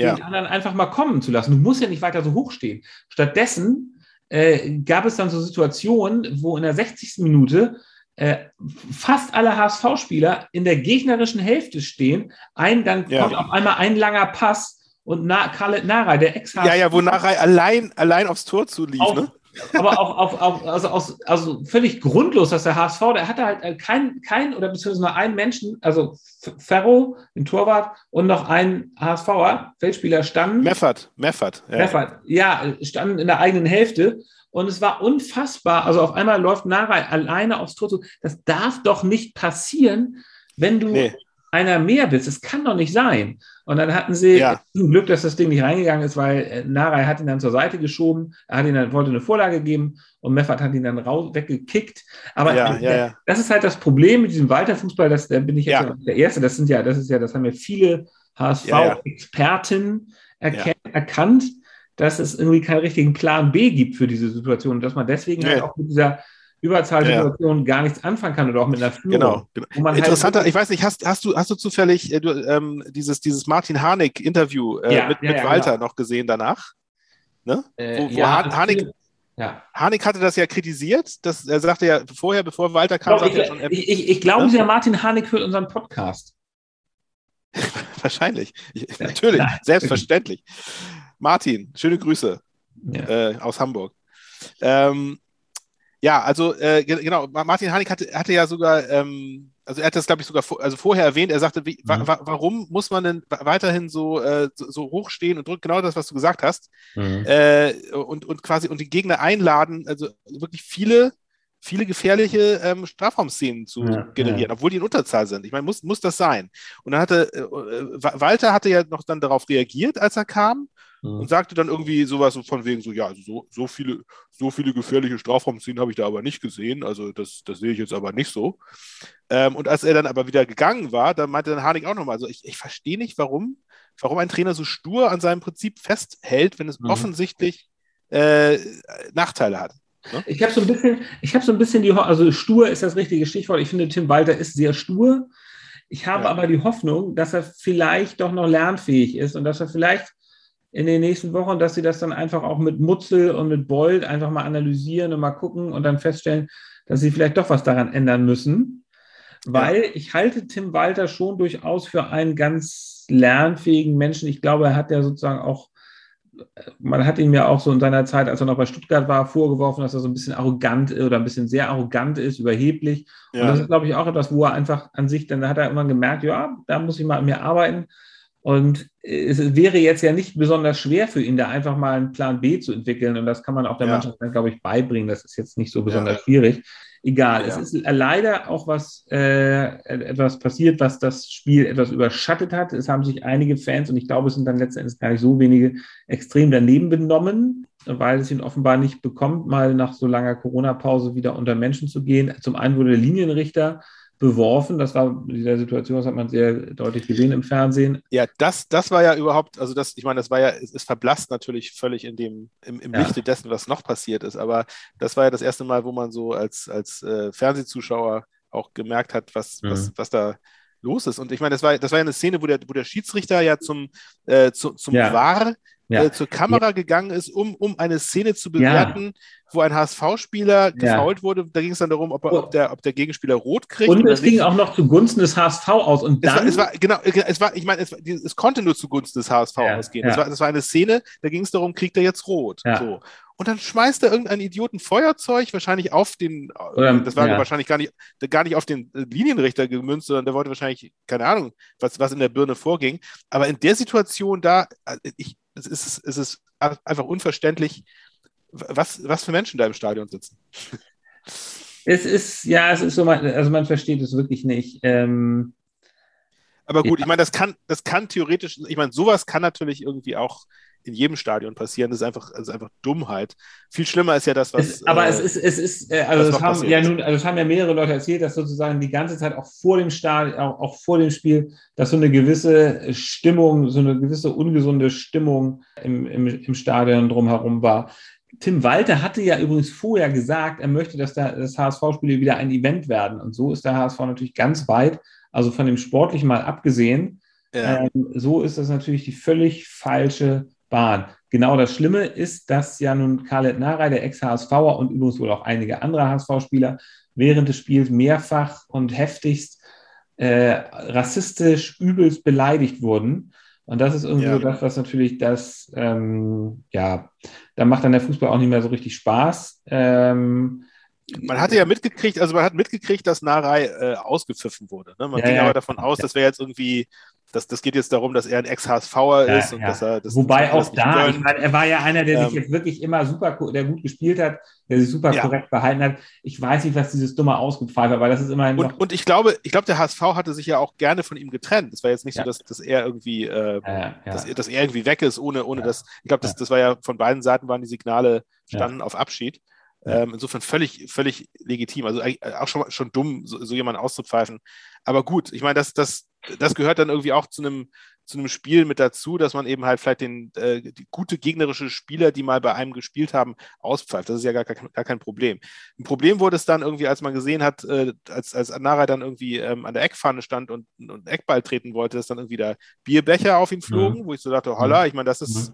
Speaker 1: ja. den anderen einfach mal kommen zu lassen. Du musst ja nicht weiter so hoch stehen. Stattdessen äh, gab es dann so Situationen, wo in der 60. Minute äh, fast alle HSV-Spieler in der gegnerischen Hälfte stehen. Ein, dann ja. kommt auf einmal ein langer Pass und Na Khaled Nara, der ex
Speaker 2: Ja, ja, wo Nara allein, allein aufs Tor zulief, auf, ne?
Speaker 1: Aber auch auf, auf, also, aus, also völlig grundlos, dass der HSV, der hatte halt keinen, kein, oder beziehungsweise nur einen Menschen, also Ferro, den Torwart, und noch einen HSVer, Feldspieler standen.
Speaker 2: Meffert, Meffert.
Speaker 1: Ja. Meffert, ja, standen in der eigenen Hälfte. Und es war unfassbar. Also auf einmal läuft Nara alleine aufs Tor zu. Das darf doch nicht passieren, wenn du nee. Einer mehr bist. Das kann doch nicht sein. Und dann hatten sie
Speaker 2: Ja.
Speaker 1: zum Glück, dass das Ding nicht reingegangen ist, weil äh, Narei hat ihn dann zur Seite geschoben, er hat ihn dann, wollte eine Vorlage geben und Meffert hat ihn dann raus, weggekickt. Aber
Speaker 2: Ja, ja,
Speaker 1: das ist halt das Problem mit diesem Walter-Fußball, das, da bin ich jetzt der Erste, das sind ja, das ist ja, das haben ja viele. HSV-Experten erkannt, dass es irgendwie keinen richtigen Plan B gibt für diese Situation und dass man deswegen halt auch mit dieser Überzahlsituation gar nichts anfangen kann oder auch mit einer Führung.
Speaker 2: Genau. genau.
Speaker 1: Halt
Speaker 2: Interessanter,
Speaker 1: wirklich-
Speaker 2: ich weiß nicht, hast, hast, du, hast du zufällig äh, du, ähm, dieses, dieses Martin Harnik-Interview äh,
Speaker 1: Ja,
Speaker 2: mit,
Speaker 1: ja,
Speaker 2: mit
Speaker 1: ja,
Speaker 2: Walter
Speaker 1: genau.
Speaker 2: noch gesehen danach? Ne?
Speaker 1: Äh,
Speaker 2: wo- wo
Speaker 1: ja,
Speaker 2: Harnik-
Speaker 1: ja.
Speaker 2: Harnik hatte das ja kritisiert. Das, er sagte ja vorher, bevor Walter kam, sagte
Speaker 1: ich,
Speaker 2: er schon,
Speaker 1: ich, ich, ich glaube,
Speaker 2: Ne?
Speaker 1: Martin Harnik hört unseren Podcast.
Speaker 2: wahrscheinlich. Ich, natürlich, selbstverständlich. Martin, schöne Grüße
Speaker 1: Ja.
Speaker 2: äh, aus Hamburg. Ähm, ja, also äh, ge- genau, Ma- Martin Harnik hatte, hatte ja sogar, ähm, also er hat das, glaube ich, sogar vor, also vorher erwähnt, er sagte, wie,
Speaker 1: Mhm.
Speaker 2: wa, warum muss man denn weiterhin so, äh, so, so hoch stehen und drückt genau das, was du gesagt hast,
Speaker 1: Mhm.
Speaker 2: äh, und, und quasi und die Gegner einladen, also wirklich viele, viele gefährliche ähm, Strafraumszenen zu
Speaker 1: Ja,
Speaker 2: generieren, obwohl die in Unterzahl sind. Ich meine, muss, muss das sein? Und dann hatte äh, äh, Wa- Walter hatte ja noch dann darauf reagiert, als er kam
Speaker 1: Mhm.
Speaker 2: und sagte dann irgendwie sowas so von wegen so, ja, also so, so viele, so viele gefährliche Strafraumszenen habe ich da aber nicht gesehen, also das, das sehe ich jetzt aber nicht so. Ähm, und als er dann aber wieder gegangen war, dann meinte dann Harnik auch nochmal, also ich, ich verstehe nicht, warum, warum ein Trainer so stur an seinem Prinzip festhält, wenn es
Speaker 1: Mhm.
Speaker 2: offensichtlich äh, Nachteile hat.
Speaker 1: Ich habe so ein bisschen, ich habe so ein bisschen die, Ho also stur ist das richtige Stichwort. Ich finde, Tim Walter ist sehr stur. Ich habe
Speaker 2: Ja.
Speaker 1: aber die Hoffnung, dass er vielleicht doch noch lernfähig ist und dass er vielleicht in den nächsten Wochen, dass sie das dann einfach auch mit Mutzel und mit Bold einfach mal analysieren und mal gucken und dann feststellen, dass sie vielleicht doch was daran ändern müssen. Weil ich halte Tim Walter schon durchaus für einen ganz lernfähigen Menschen. Ich glaube, er hat ja sozusagen auch man hat ihm ja auch so in seiner Zeit, als er noch bei Stuttgart war, vorgeworfen, dass er so ein bisschen arrogant oder ein bisschen sehr arrogant ist, überheblich. Und das ist, glaube ich, auch etwas, wo er einfach an sich, dann hat er irgendwann gemerkt, ja, da muss ich mal an mir arbeiten. Und es wäre jetzt ja nicht besonders schwer für ihn, da einfach mal einen Plan B zu entwickeln. Und das kann man auch der
Speaker 2: Ja.
Speaker 1: Mannschaft, dann, glaube ich, beibringen. Das ist jetzt nicht so besonders
Speaker 2: Ja.
Speaker 1: schwierig. Egal,
Speaker 2: Ja.
Speaker 1: es ist leider auch was äh, etwas passiert, was das Spiel etwas überschattet hat. Es haben sich einige Fans, und ich glaube, es sind dann letzten Endes gar nicht so wenige, extrem daneben benommen, weil es ihn offenbar nicht bekommt, mal nach so langer Corona-Pause wieder unter Menschen zu gehen. Zum einen wurde der Linienrichter beworfen. Das war in dieser Situation, das hat man sehr deutlich gesehen im Fernsehen.
Speaker 2: Ja, das, das war ja überhaupt, also das, ich meine, das war ja, es, es verblasst natürlich völlig in dem, im, im
Speaker 1: Ja.
Speaker 2: Lichte dessen, was noch passiert ist. Aber das war ja das erste Mal, wo man so als, als äh, Fernsehzuschauer auch gemerkt hat, was,
Speaker 1: Mhm.
Speaker 2: was, was da los ist. Und ich meine, das war, das war ja eine Szene, wo der, wo der Schiedsrichter ja zum, äh, zu, zum
Speaker 1: Ja.
Speaker 2: VAR
Speaker 1: Ja.
Speaker 2: äh, zur Kamera gegangen ist, um, um eine Szene zu bewerten, wo ein HSV-Spieler gefault wurde. Da ging es dann darum, ob, er, ob, der, ob der Gegenspieler rot kriegt.
Speaker 1: Und es ging
Speaker 2: nicht.
Speaker 1: auch noch zugunsten des HSV aus. Und
Speaker 2: Es war,
Speaker 1: dann,
Speaker 2: es war, genau, es war, ich meine, es, es konnte nur zugunsten des HSV
Speaker 1: Ja,
Speaker 2: ausgehen.
Speaker 1: ja.
Speaker 2: Das, war, das war eine Szene, da ging es darum, kriegt er jetzt rot.
Speaker 1: Ja.
Speaker 2: So. Und dann schmeißt er irgendein Idioten Feuerzeug, wahrscheinlich auf den,
Speaker 1: Oder-
Speaker 2: das war
Speaker 1: ja.
Speaker 2: wahrscheinlich gar nicht, gar nicht auf den äh, Linienrichter gemünzt, sondern der wollte wahrscheinlich, keine Ahnung, was, was in der Birne vorging. Aber in der Situation da, äh, ich, es ist, es ist einfach unverständlich, was, was für Menschen da im Stadion sitzen.
Speaker 1: es ist, ja, es ist so, man, also man versteht es wirklich nicht. Ähm,
Speaker 2: Aber gut,
Speaker 1: Ja.
Speaker 2: ich meine, das kann, das kann theoretisch, ich meine, sowas kann natürlich irgendwie auch in jedem Stadion passieren. Das ist einfach, das ist einfach Dummheit. Viel schlimmer ist ja das, was.
Speaker 1: es, aber
Speaker 2: äh,
Speaker 1: es ist, es ist, äh, also es haben ja nun, also es haben ja mehrere Leute erzählt, dass sozusagen die ganze Zeit auch vor dem Stadion, auch, auch vor dem Spiel, dass so eine gewisse Stimmung, so eine gewisse ungesunde Stimmung im, im, im Stadion drumherum war. Tim Walter hatte ja übrigens vorher gesagt, er möchte, dass da, das HSV-Spiele wieder ein Event werden. Und so ist der HSV natürlich ganz weit, also von dem Sportlichen mal abgesehen,
Speaker 2: ja,
Speaker 1: ähm, so ist das natürlich die völlig falsche Bahn. Genau das Schlimme ist, dass ja nun Khaled Narei, der Ex-HSVer und übrigens wohl auch einige andere HSV-Spieler, während des Spiels mehrfach und heftigst äh, rassistisch übelst beleidigt wurden. Und das ist irgendwie
Speaker 2: Ja.
Speaker 1: so das, was natürlich das, ähm, ja, da macht dann der Fußball auch nicht mehr so richtig Spaß. Ähm,
Speaker 2: Man hatte ja mitgekriegt, also man hat mitgekriegt, dass Narei äh, ausgepfiffen wurde. Ne? Man ja, ging ja, aber davon aus, das wäre jetzt irgendwie das, das geht jetzt darum, dass er ein Ex-HSVer ja, ist und
Speaker 1: ja.
Speaker 2: dass er das
Speaker 1: Wobei auch da, ich meine, er war ja einer, der ähm, sich jetzt wirklich immer super, der gut gespielt hat, der sich super ja. korrekt verhalten hat. Ich weiß nicht, was dieses dumme Ausgepfeife war, weil das ist immerhin.
Speaker 2: Und, und ich glaube, ich glaube, der HSV hatte sich ja auch gerne von ihm getrennt. Es war jetzt nicht so, dass, dass er irgendwie, äh, dass, dass, er irgendwie weg ist, ohne, ohne das. Ich glaube, das, das war ja von beiden Seiten waren die Signale standen auf Abschied. Ähm, insofern völlig, völlig legitim. Also auch schon, schon dumm, so, so jemanden auszupfeifen. Aber gut, ich meine, das, das, das gehört dann irgendwie auch zu einem, zu einem Spiel mit dazu, dass man eben halt vielleicht den äh, die gute gegnerische Spieler, die mal bei einem gespielt haben, auspfeift. Das ist ja gar, gar, gar kein Problem. Ein Problem wurde es dann irgendwie, als man gesehen hat, äh, als, als Anara dann irgendwie ähm, an der Eckpfanne stand und, und Eckball treten wollte, dass dann irgendwie da Bierbecher auf ihn flogen, mhm. wo ich so dachte, holla, ich meine, das ist,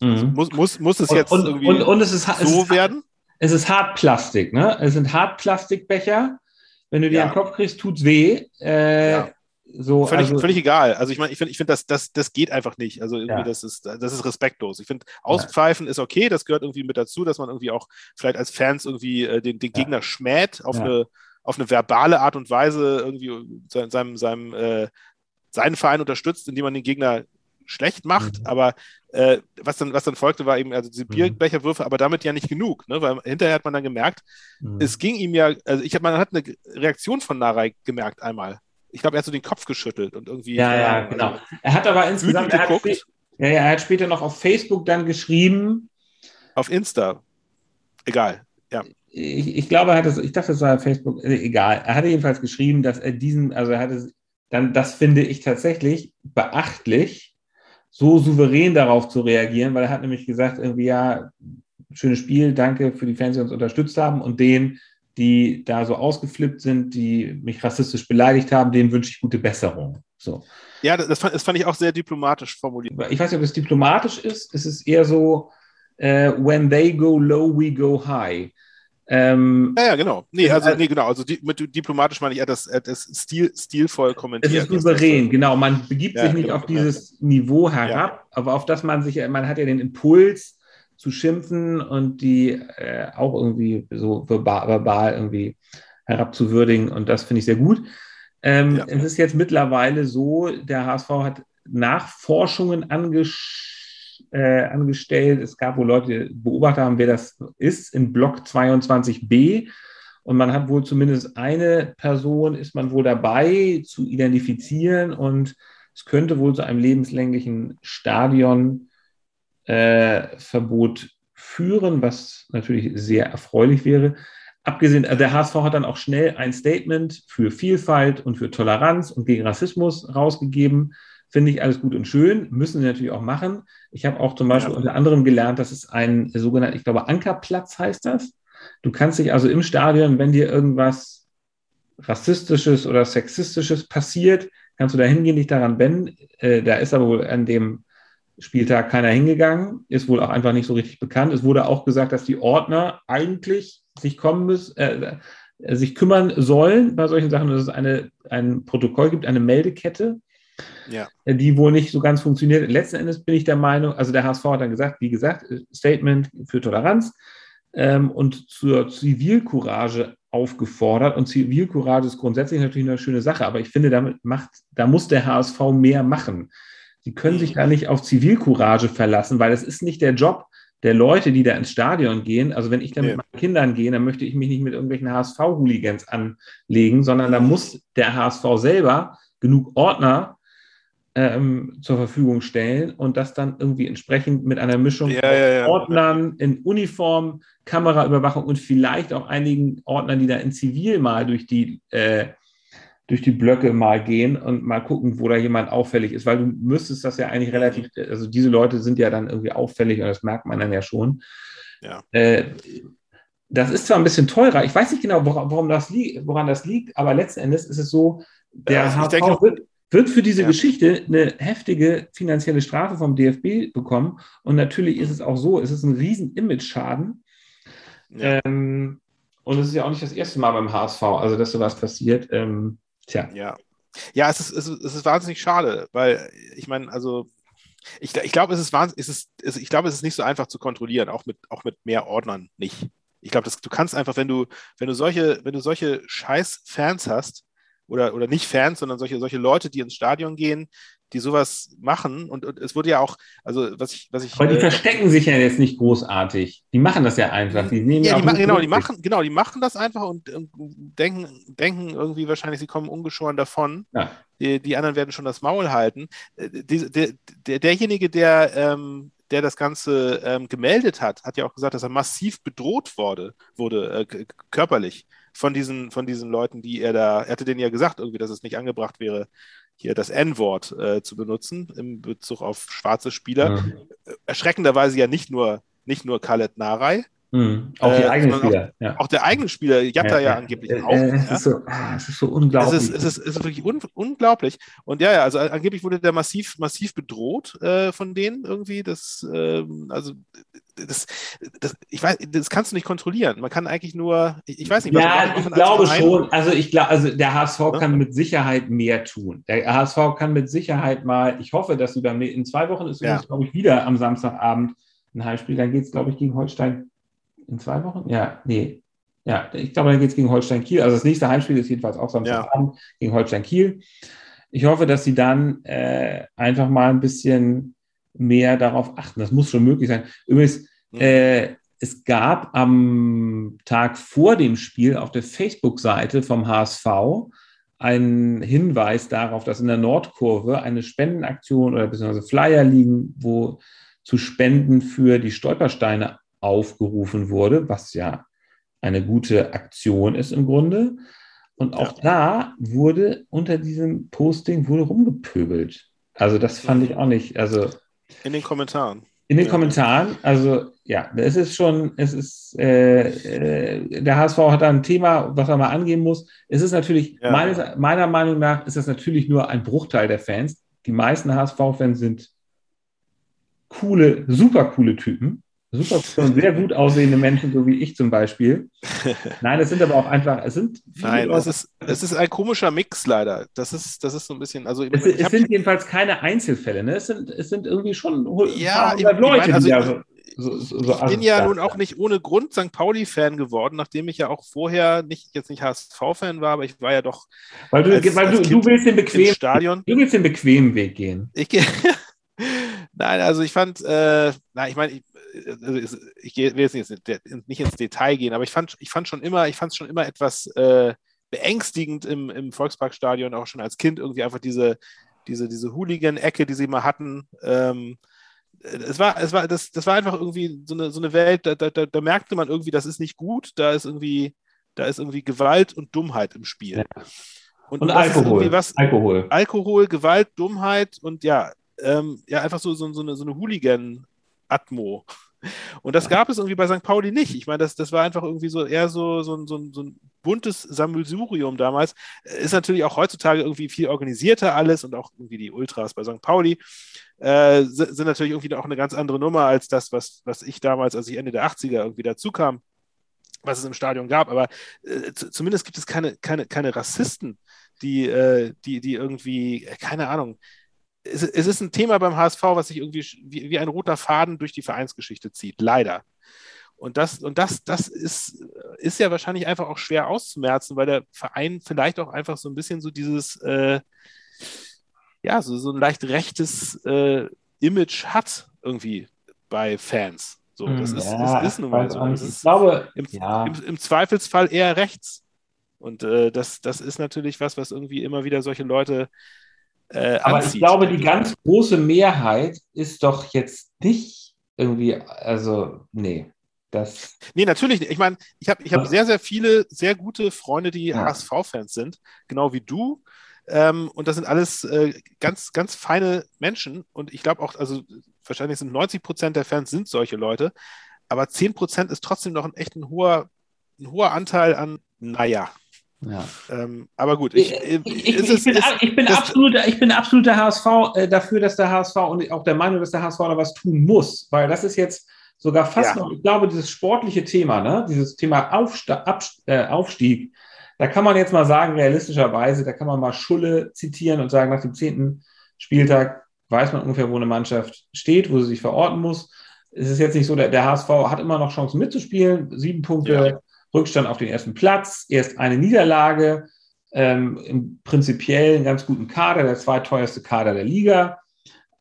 Speaker 2: mhm. muss, muss, muss es jetzt
Speaker 1: und,
Speaker 2: irgendwie
Speaker 1: und, und es ist,
Speaker 2: so
Speaker 1: es ist,
Speaker 2: werden?
Speaker 1: Es ist Hartplastik, ne? Es sind Hartplastikbecher. Wenn du die ja. an den Kopf kriegst, tut's weh. Äh, ja. So,
Speaker 2: völlig, also, völlig egal. Also ich meine, ich finde, ich find, das, das, das geht einfach nicht. Also irgendwie, ja. das, ist, das ist respektlos. Ich finde, Auspfeifen ist okay, das gehört irgendwie mit dazu, dass man irgendwie auch vielleicht als Fans irgendwie äh, den, den Gegner schmäht auf, eine, auf eine verbale Art und Weise irgendwie seinem, seinem, äh, seinen Verein unterstützt, indem man den Gegner schlecht macht, mhm. aber äh, was, dann, was dann folgte, war eben also diese mhm. Bierbecherwürfe, aber damit ja nicht genug, ne? weil hinterher hat man dann gemerkt, mhm. es ging ihm ja, also ich habe, man hat eine Reaktion von Narei gemerkt einmal. Ich glaube, er hat so den Kopf geschüttelt und irgendwie.
Speaker 1: Ja, ja, also genau. Er hat aber insgesamt, er hat, ja, ja, er hat später noch auf Facebook dann geschrieben.
Speaker 2: Auf Insta. Egal, ja.
Speaker 1: Ich, ich glaube, er hat es, ich dachte, es war Facebook, äh, egal. Er hatte jedenfalls geschrieben, dass er diesen, also er hatte dann, das finde ich tatsächlich beachtlich, so souverän darauf zu reagieren, weil er hat nämlich gesagt, irgendwie, ja, schönes Spiel, danke für die Fans, die uns unterstützt haben und denen, die da so ausgeflippt sind, die mich rassistisch beleidigt haben, denen wünsche ich gute Besserung. So.
Speaker 2: Ja, das fand, das fand ich auch sehr diplomatisch formuliert.
Speaker 1: Ich weiß nicht, ob es diplomatisch ist. Es ist eher so, uh, when they go low, we go high.
Speaker 2: Ähm, ja, ja, genau. Nee, also, also nee, genau. Also die, mit diplomatisch meine ich eher das, das Stil, stilvoll kommentiert.
Speaker 1: Es ist souverän, genau. Man begibt ja, sich nicht genau, auf dieses ja. Niveau herab, aber auf das man sich, man hat ja den Impuls zu schimpfen und die äh, auch irgendwie so verbal, verbal, irgendwie herabzuwürdigen und das finde ich sehr gut. Ähm, es ist jetzt mittlerweile so, der HSV hat Nachforschungen angeschaut äh, angestellt. Es gab wohl Leute, die beobachtet haben, wer das ist, in Block 22b. Und man hat wohl zumindest eine Person, ist man wohl dabei zu identifizieren. Und es könnte wohl zu einem lebenslänglichen Stadionverbot äh, führen, was natürlich sehr erfreulich wäre. Abgesehen, äh, der HSV hat dann auch schnell ein Statement für Vielfalt und für Toleranz und gegen Rassismus rausgegeben finde ich alles gut und schön, müssen sie natürlich auch machen. Ich habe auch zum Beispiel ja. unter anderem gelernt, dass es ein sogenannter, ich glaube, Ankerplatz heißt das. Du kannst dich also im Stadion, wenn dir irgendwas Rassistisches oder Sexistisches passiert, kannst du da hingehen, dich daran wenden. Äh, da ist aber wohl an dem Spieltag keiner hingegangen, ist wohl auch einfach nicht so richtig bekannt. Es wurde auch gesagt, dass die Ordner eigentlich sich kommen müssen, äh, sich kümmern sollen bei solchen Sachen, dass es eine, ein Protokoll gibt, eine Meldekette, ja. die wohl nicht so ganz funktioniert. Letzten Endes bin ich der Meinung, also der HSV hat dann gesagt, wie gesagt, Statement für Toleranz ähm, und zur Zivilcourage aufgefordert. Und Zivilcourage ist grundsätzlich natürlich eine schöne Sache, aber ich finde, damit macht, da muss der HSV mehr machen. Sie können sich da nicht auf Zivilcourage verlassen, weil es ist nicht der Job der Leute, die da ins Stadion gehen. Also wenn ich da mit meinen Kindern gehe, dann möchte ich mich nicht mit irgendwelchen HSV-Hooligans anlegen, sondern da muss der HSV selber genug Ordner ähm, zur Verfügung stellen und das dann irgendwie entsprechend mit einer Mischung
Speaker 2: ja, ja, ja.
Speaker 1: Ordnern in Uniform, Kameraüberwachung und vielleicht auch einigen Ordnern, die da in Zivil mal durch die, äh, durch die Blöcke mal gehen und mal gucken, wo da jemand auffällig ist, weil du müsstest das ja eigentlich relativ, also diese Leute sind ja dann irgendwie auffällig und das merkt man dann ja schon. Äh, das ist zwar ein bisschen teurer, ich weiß nicht genau, woran das, liegt, woran das liegt, aber letzten Endes ist es so, der HV denke, wird, wird für diese ja. Geschichte eine heftige finanzielle Strafe vom DFB bekommen. Und natürlich ist es auch so, es ist ein riesen Image-Schaden. Ja. Ähm, und es ist ja auch nicht das erste Mal beim HSV, also dass sowas passiert. Ähm,
Speaker 2: tja. Ja, ja es, ist, es, ist, es ist wahnsinnig schade, weil ich meine, also ich, ich glaube, es ist, es ist, ich glaube, es ist nicht so einfach zu kontrollieren, auch mit, auch mit mehr Ordnern nicht. Ich glaube, du kannst einfach, wenn du, wenn du solche, wenn du solche scheiß Fans hast, oder, oder nicht Fans, sondern solche, solche Leute, die ins Stadion gehen, die sowas machen. Und, und es wurde ja auch, also was ich, was ich.
Speaker 1: Aber die äh, verstecken sich ja jetzt nicht großartig. Die machen das ja einfach.
Speaker 2: Die nehmen ja, die machen, genau, die machen, genau, die machen das einfach und, und, denken, denken irgendwie wahrscheinlich, sie kommen ungeschoren davon. Ja. Die, die, anderen werden schon das Maul halten. Äh, die, der, der, derjenige, der, ähm, der das Ganze ähm, gemeldet hat, hat ja auch gesagt, dass er massiv bedroht wurde, wurde äh, körperlich von diesen, von diesen Leuten, die er da, er hatte denen ja gesagt, irgendwie, dass es nicht angebracht wäre, hier das N-Wort äh, zu benutzen im Bezug auf schwarze Spieler. Mhm. Erschreckenderweise ja nicht nur, nicht nur Khaled Narei,
Speaker 1: Mhm. Auch die äh, eigenen Spieler.
Speaker 2: Auch, ja. auch, der eigene Spieler, Jatta ja, ja, angeblich äh, auch.
Speaker 1: Äh, es, ja. ist so, ah, es, ist so, unglaublich.
Speaker 2: Es ist, es ist, es ist wirklich un, unglaublich. Und ja, ja, also angeblich wurde der massiv, massiv bedroht äh, von denen irgendwie. Das, ähm, also das, das, ich weiß, das kannst du nicht kontrollieren. Man kann eigentlich nur, ich, weiß nicht,
Speaker 1: was Ja, ich glaube schon. Also ich glaube, also der HSV ja? kann mit Sicherheit mehr tun. Der HSV kann mit Sicherheit mal, ich hoffe, dass sie beim in zwei Wochen ist, ja. glaube ich, wieder am Samstagabend ein Heimspiel. Dann geht es, glaube ich, gegen Holstein in zwei Wochen? Ja, nee. Ja, ich glaube, dann geht es gegen Holstein Kiel. Also das nächste Heimspiel ist jedenfalls auch Samstagabend ja. gegen Holstein Kiel. Ich hoffe, dass sie dann äh, einfach mal ein bisschen mehr darauf achten. Das muss schon möglich sein. Übrigens, mhm. äh, es gab am Tag vor dem Spiel auf der Facebook-Seite vom HSV einen Hinweis darauf, dass in der Nordkurve eine Spendenaktion oder beziehungsweise Flyer liegen, wo zu Spenden für die Stolpersteine aufgerufen wurde, was ja eine gute Aktion ist im Grunde. Und auch ja. da wurde unter diesem Posting wurde rumgepöbelt. Also das fand ich auch nicht. Also
Speaker 2: in den Kommentaren.
Speaker 1: In den ja. Kommentaren, also ja, es ist schon, es ist, äh, äh, der HSV hat da ein Thema, was er mal angehen muss. Es ist natürlich, ja. meines, meiner Meinung nach, ist das natürlich nur ein Bruchteil der Fans. Die meisten HSV-Fans sind coole, super coole Typen super und sehr gut aussehende Menschen, so wie ich zum Beispiel. Nein, es sind aber auch einfach, es sind
Speaker 2: Nein, es ist, es ist ein komischer Mix leider. Das ist, das ist so ein bisschen, also
Speaker 1: es, es sind jedenfalls keine Einzelfälle, ne? Es sind, es sind irgendwie schon
Speaker 2: ja, ich, Leute, ich mein, also, so, so, so, ich bin ja nun auch nicht ohne Grund St. Pauli-Fan geworden, nachdem ich ja auch vorher nicht jetzt nicht HSV-Fan war, aber ich war ja doch.
Speaker 1: Weil du, als, weil als du, du willst den bequemen Stadion. Du willst den bequemen Weg gehen.
Speaker 2: Ich, Nein, also ich fand, äh, na, ich meine, ich, also ich will jetzt nicht, ins Detail gehen, aber ich fand, ich fand schon immer, ich fand es schon immer etwas äh, beängstigend im, im Volksparkstadion, auch schon als Kind irgendwie einfach diese, diese, diese Hooligan-Ecke, die sie mal hatten. Ähm, es war, es war, das, das war einfach irgendwie so eine, so eine Welt, da, da, da merkte man irgendwie, das ist nicht gut, da ist irgendwie, da ist irgendwie Gewalt und Dummheit im Spiel. Ja.
Speaker 1: Und, und Alkohol.
Speaker 2: Was, Alkohol. Alkohol, Gewalt, Dummheit und ja, ähm, ja, einfach so, so, so eine, so eine Hooligan-Atmo. Und das gab es irgendwie bei St. Pauli nicht. Ich meine, das, das war einfach irgendwie so eher so, so, so, so ein buntes Sammelsurium damals. Ist natürlich auch heutzutage irgendwie viel organisierter alles und auch irgendwie die Ultras bei St. Pauli äh, sind natürlich irgendwie auch eine ganz andere Nummer als das, was, was ich damals, als ich Ende der 80er irgendwie dazu kam, was es im Stadion gab. Aber äh, zumindest gibt es keine, keine, keine Rassisten, die, äh, die, die irgendwie, keine Ahnung, es, es, ist ein Thema beim HSV, was sich irgendwie wie, wie, ein roter Faden durch die Vereinsgeschichte zieht, leider. Und das, und das, das ist, ist ja wahrscheinlich einfach auch schwer auszumerzen, weil der Verein vielleicht auch einfach so ein bisschen so dieses, äh, ja, so, so ein leicht rechtes äh, Image hat irgendwie bei Fans. So, das hm, ist, ja, ist, ist nun mal so.
Speaker 1: ich glaube,
Speaker 2: im, ja. im, im, Zweifelsfall eher rechts. Und äh, das, das ist natürlich was, was irgendwie immer wieder solche Leute
Speaker 1: äh, Aber anzieht. ich glaube, die ganz große Mehrheit ist doch jetzt nicht irgendwie, also, nee. Das
Speaker 2: nee, natürlich nicht. Ich meine, ich habe ich hab sehr, sehr viele sehr gute Freunde, die ja. HSV-Fans sind, genau wie du. Ähm, und das sind alles äh, ganz, ganz feine Menschen. Und ich glaube auch, also wahrscheinlich sind 90 Prozent der Fans sind solche Leute. Aber 10 Prozent ist trotzdem noch ein echt ein hoher, ein hoher Anteil an, naja,
Speaker 1: ja.
Speaker 2: Ähm, aber gut, ich,
Speaker 1: ich, ich, ich bin, ist, bin absoluter, ich bin absoluter HSV äh, dafür, dass der HSV und auch der Meinung, dass der HSV da was tun muss, weil das ist jetzt sogar fast ja. noch, ich glaube, dieses sportliche Thema, ne? dieses Thema Aufsta Ab äh, Aufstieg, da kann man jetzt mal sagen, realistischerweise, da kann man mal Schulle zitieren und sagen, nach dem zehnten Spieltag weiß man ungefähr, wo eine Mannschaft steht, wo sie sich verorten muss. es ist jetzt nicht so, der, der HSV hat immer noch Chancen mitzuspielen. Sieben Punkte ja. Rückstand auf den ersten Platz, erst eine Niederlage, ähm, im prinzipiell einen ganz guten Kader, der zweiteuerste Kader der Liga.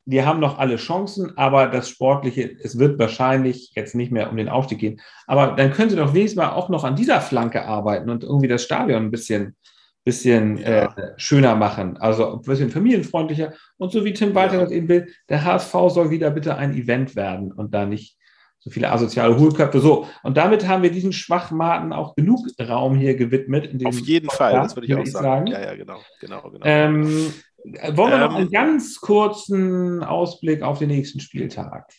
Speaker 1: Die haben noch alle Chancen, aber das Sportliche, es wird wahrscheinlich jetzt nicht mehr um den Aufstieg gehen. Aber dann können sie doch wenigstens mal auch noch an dieser Flanke arbeiten und irgendwie das Stadion ein bisschen, bisschen ja. äh, schöner machen. Also ein bisschen familienfreundlicher. Und so wie Tim Walter ja. das eben will, der HSV soll wieder bitte ein Event werden und da nicht so viele asoziale Hohlköpfe. So, und damit haben wir diesen Schwachmaten auch genug Raum hier gewidmet.
Speaker 2: Auf jeden Podcast, Fall, das würde ich auch sagen. sagen.
Speaker 1: Ja, ja, genau. genau, genau. Ähm, wollen wir ähm, noch einen ganz kurzen Ausblick auf den nächsten Spieltag?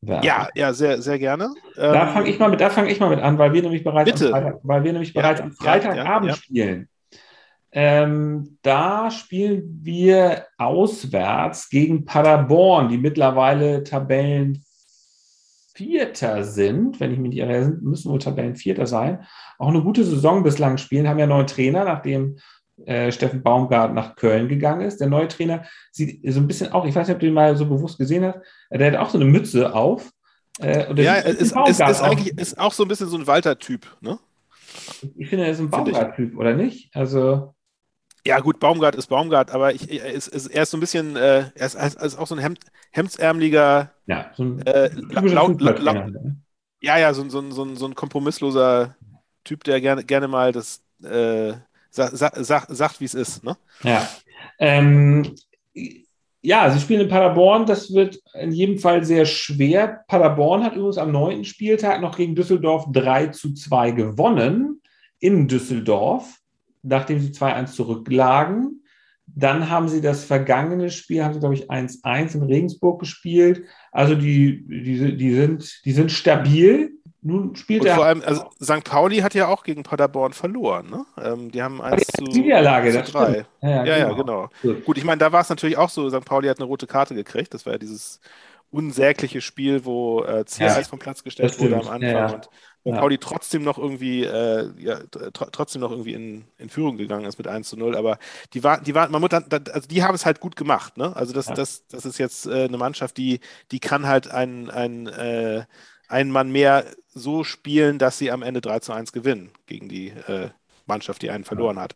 Speaker 2: Werfen? Ja, ja, sehr, sehr gerne.
Speaker 1: Da ähm, fange ich mal mit, ich mal mit an, weil wir nämlich bereits, am Freitag, weil wir nämlich bereits ja, am Freitagabend ja, ja, spielen. Ähm, da spielen wir auswärts gegen Paderborn, die mittlerweile Tabellen Vierter sind, wenn ich mich nicht irre, müssen wohl Tabellenvierter sein, auch eine gute Saison bislang spielen, haben ja neuen Trainer, nachdem äh, Steffen Baumgart nach Köln gegangen ist. Der neue Trainer sieht so ein bisschen auch, ich weiß nicht, ob du ihn mal so bewusst gesehen hast, der hat auch so eine Mütze auf.
Speaker 2: Äh, ja, es ist, ist, ist, eigentlich ist auch so ein bisschen so ein Walter-Typ, ne?
Speaker 1: Ich finde, er ist ein Baumgart-Typ, oder nicht? Also.
Speaker 2: Ja, gut, Baumgart ist Baumgart, aber ich, er, ist, er ist so ein bisschen, äh, er ist, er ist auch so ein Hemd, hemdsärmeliger.
Speaker 1: Ja, so ein äh,
Speaker 2: laut, laut, laut, Ja, ja, so, so, so, so ein kompromissloser Typ, der gerne, gerne mal das äh, sa, sa, sa, sagt, wie es ist. Ne?
Speaker 1: Ja. Ähm, ja, sie spielen in Paderborn. Das wird in jedem Fall sehr schwer. Paderborn hat übrigens am neunten Spieltag noch gegen Düsseldorf 3 zu 2 gewonnen in Düsseldorf nachdem sie 2-1 zurücklagen. Dann haben sie das vergangene Spiel, haben sie, glaube ich, 1-1 in Regensburg gespielt. Also die, die, die, sind, die sind stabil. Nun spielt
Speaker 2: Und
Speaker 1: er.
Speaker 2: Vor allem, also St. Pauli hat ja auch gegen Paderborn verloren. Ne? Ähm, die haben 1 zu,
Speaker 1: Niederlage, zu 3.
Speaker 2: Ja, ja, ja, genau. genau. Gut. Gut, ich meine, da war es natürlich auch so, St. Pauli hat eine rote Karte gekriegt. Das war ja dieses unsägliche Spiel, wo äh, Ziereis ja, vom Platz gestellt wurde am Anfang. Ja, ja. Und und ja. Pauli trotzdem noch irgendwie, äh, ja, tr trotzdem noch irgendwie in, in Führung gegangen ist mit 1 zu 0. Aber die waren, die waren, man muss dann, also die haben es halt gut gemacht, ne? Also das, ja. das, das ist jetzt äh, eine Mannschaft, die, die kann halt ein, ein, äh, einen Mann mehr so spielen, dass sie am Ende 3 zu 1 gewinnen gegen die äh, Mannschaft, die einen verloren hat.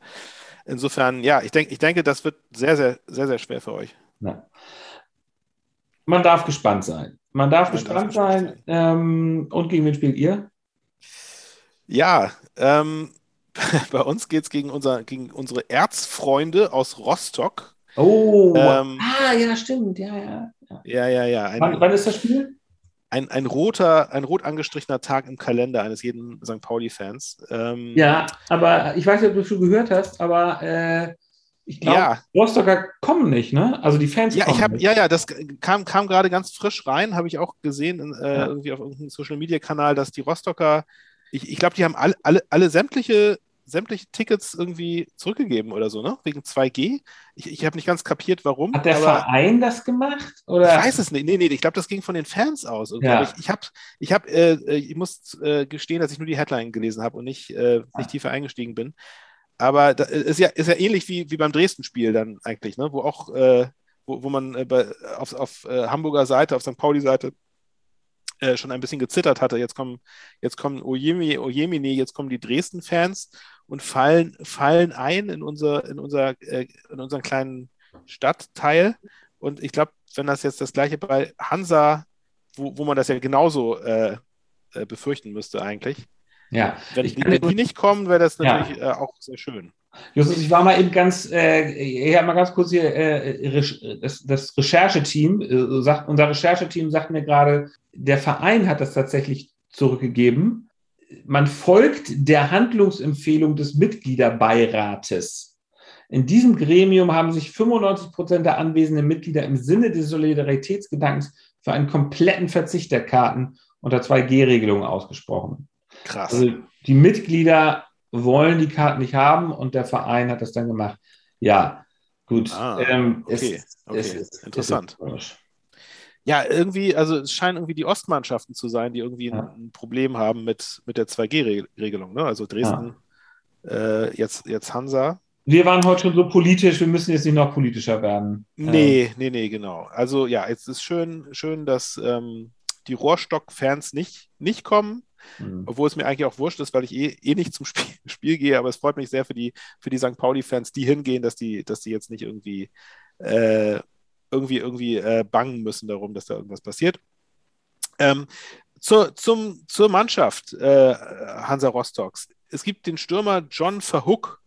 Speaker 2: Insofern, ja, ich, denk, ich denke, das wird sehr, sehr, sehr, sehr schwer für euch.
Speaker 1: Man darf gespannt sein. Man darf Man gespannt darf sein. sein. Ähm, und gegen wen spielt ihr?
Speaker 2: Ja, ähm, bei uns geht es gegen, unser, gegen unsere Erzfreunde aus Rostock.
Speaker 1: Oh, ähm, ah, ja, stimmt, ja, ja.
Speaker 2: Ja, ja, ja.
Speaker 1: Ein, wann, wann, ist das Spiel?
Speaker 2: Ein, ein, roter, ein rot angestrichener Tag im Kalender eines jeden St. Pauli-Fans.
Speaker 1: Ähm, ja, aber ich weiß nicht, ob du schon gehört hast, aber äh, ich glaube, ja. Rostocker kommen nicht, ne? Also die Fans
Speaker 2: ja,
Speaker 1: kommen
Speaker 2: ich hab,
Speaker 1: nicht.
Speaker 2: Ja, ja, das kam, kam gerade ganz frisch rein, habe ich auch gesehen, äh, ja. irgendwie auf irgendeinem Social-Media-Kanal, dass die Rostocker ich, ich glaube, die haben alle, alle, alle sämtliche, sämtliche Tickets irgendwie zurückgegeben oder so, ne? Wegen 2G. Ich, ich habe nicht ganz kapiert, warum.
Speaker 1: Hat der Verein das gemacht? Oder?
Speaker 2: Ich weiß es nicht. Nee, nee, ich glaube, das ging von den Fans aus. Ja. Ich, ich habe, ich, hab, äh, ich muss äh, gestehen, dass ich nur die Headline gelesen habe und nicht, äh, nicht tiefer eingestiegen bin. Aber das ist ja, ist ja ähnlich wie, wie beim Dresden-Spiel dann eigentlich, ne? wo auch, äh, wo, wo man äh, bei, auf, auf äh, Hamburger Seite, auf St. Pauli-Seite äh, schon ein bisschen gezittert hatte. Jetzt kommen, jetzt kommen Ojemi, Ojemini, jetzt kommen die Dresden-Fans und fallen, fallen ein in, unser, in, unser, äh, in unseren kleinen Stadtteil. Und ich glaube, wenn das jetzt das gleiche bei Hansa, wo, wo man das ja genauso äh, äh befürchten müsste eigentlich.
Speaker 1: Ja.
Speaker 2: Wenn, die, wenn die nicht kommen, wäre das natürlich ja. Äh, auch sehr schön.
Speaker 1: Justus, ich war mal eben ganz, äh, ich habe mal ganz kurz hier, äh, das, das Rechercheteam, äh, sagt, unser Rechercheteam sagt mir gerade, der Verein hat das tatsächlich zurückgegeben. Man folgt der Handlungsempfehlung des Mitgliederbeirates. In diesem Gremium haben sich 95 Prozent der anwesenden Mitglieder im Sinne des Solidaritätsgedankens für einen kompletten Verzicht der Karten unter 2G-Regelungen ausgesprochen.
Speaker 2: Krass. Also
Speaker 1: die Mitglieder wollen die Karten nicht haben und der Verein hat das dann gemacht. Ja, gut.
Speaker 2: Ah, ähm, okay, es, okay. Es, interessant. Es ja, irgendwie, also es scheinen irgendwie die Ostmannschaften zu sein, die irgendwie ja. ein, Problem haben mit, mit der 2G-Regelung. Ne? Also Dresden, ja. äh, jetzt, jetzt Hansa.
Speaker 1: Wir waren heute schon so politisch, wir müssen jetzt nicht noch politischer werden.
Speaker 2: Nee, ähm. nee, nee, genau. Also ja, es ist schön, schön, dass, ähm, die Rohrstock-Fans nicht, nicht kommen. Mhm. Obwohl es mir eigentlich auch wurscht ist, weil ich eh, eh nicht zum Spiel, Spiel, gehe, aber es freut mich sehr für die, für die St. Pauli-Fans, die hingehen, dass die, dass die jetzt nicht irgendwie, äh, irgendwie, irgendwie äh, bangen müssen darum, dass da irgendwas passiert. Ähm, zur, zum, zur Mannschaft äh, Hansa Rostocks. Es gibt den Stürmer John Verhook,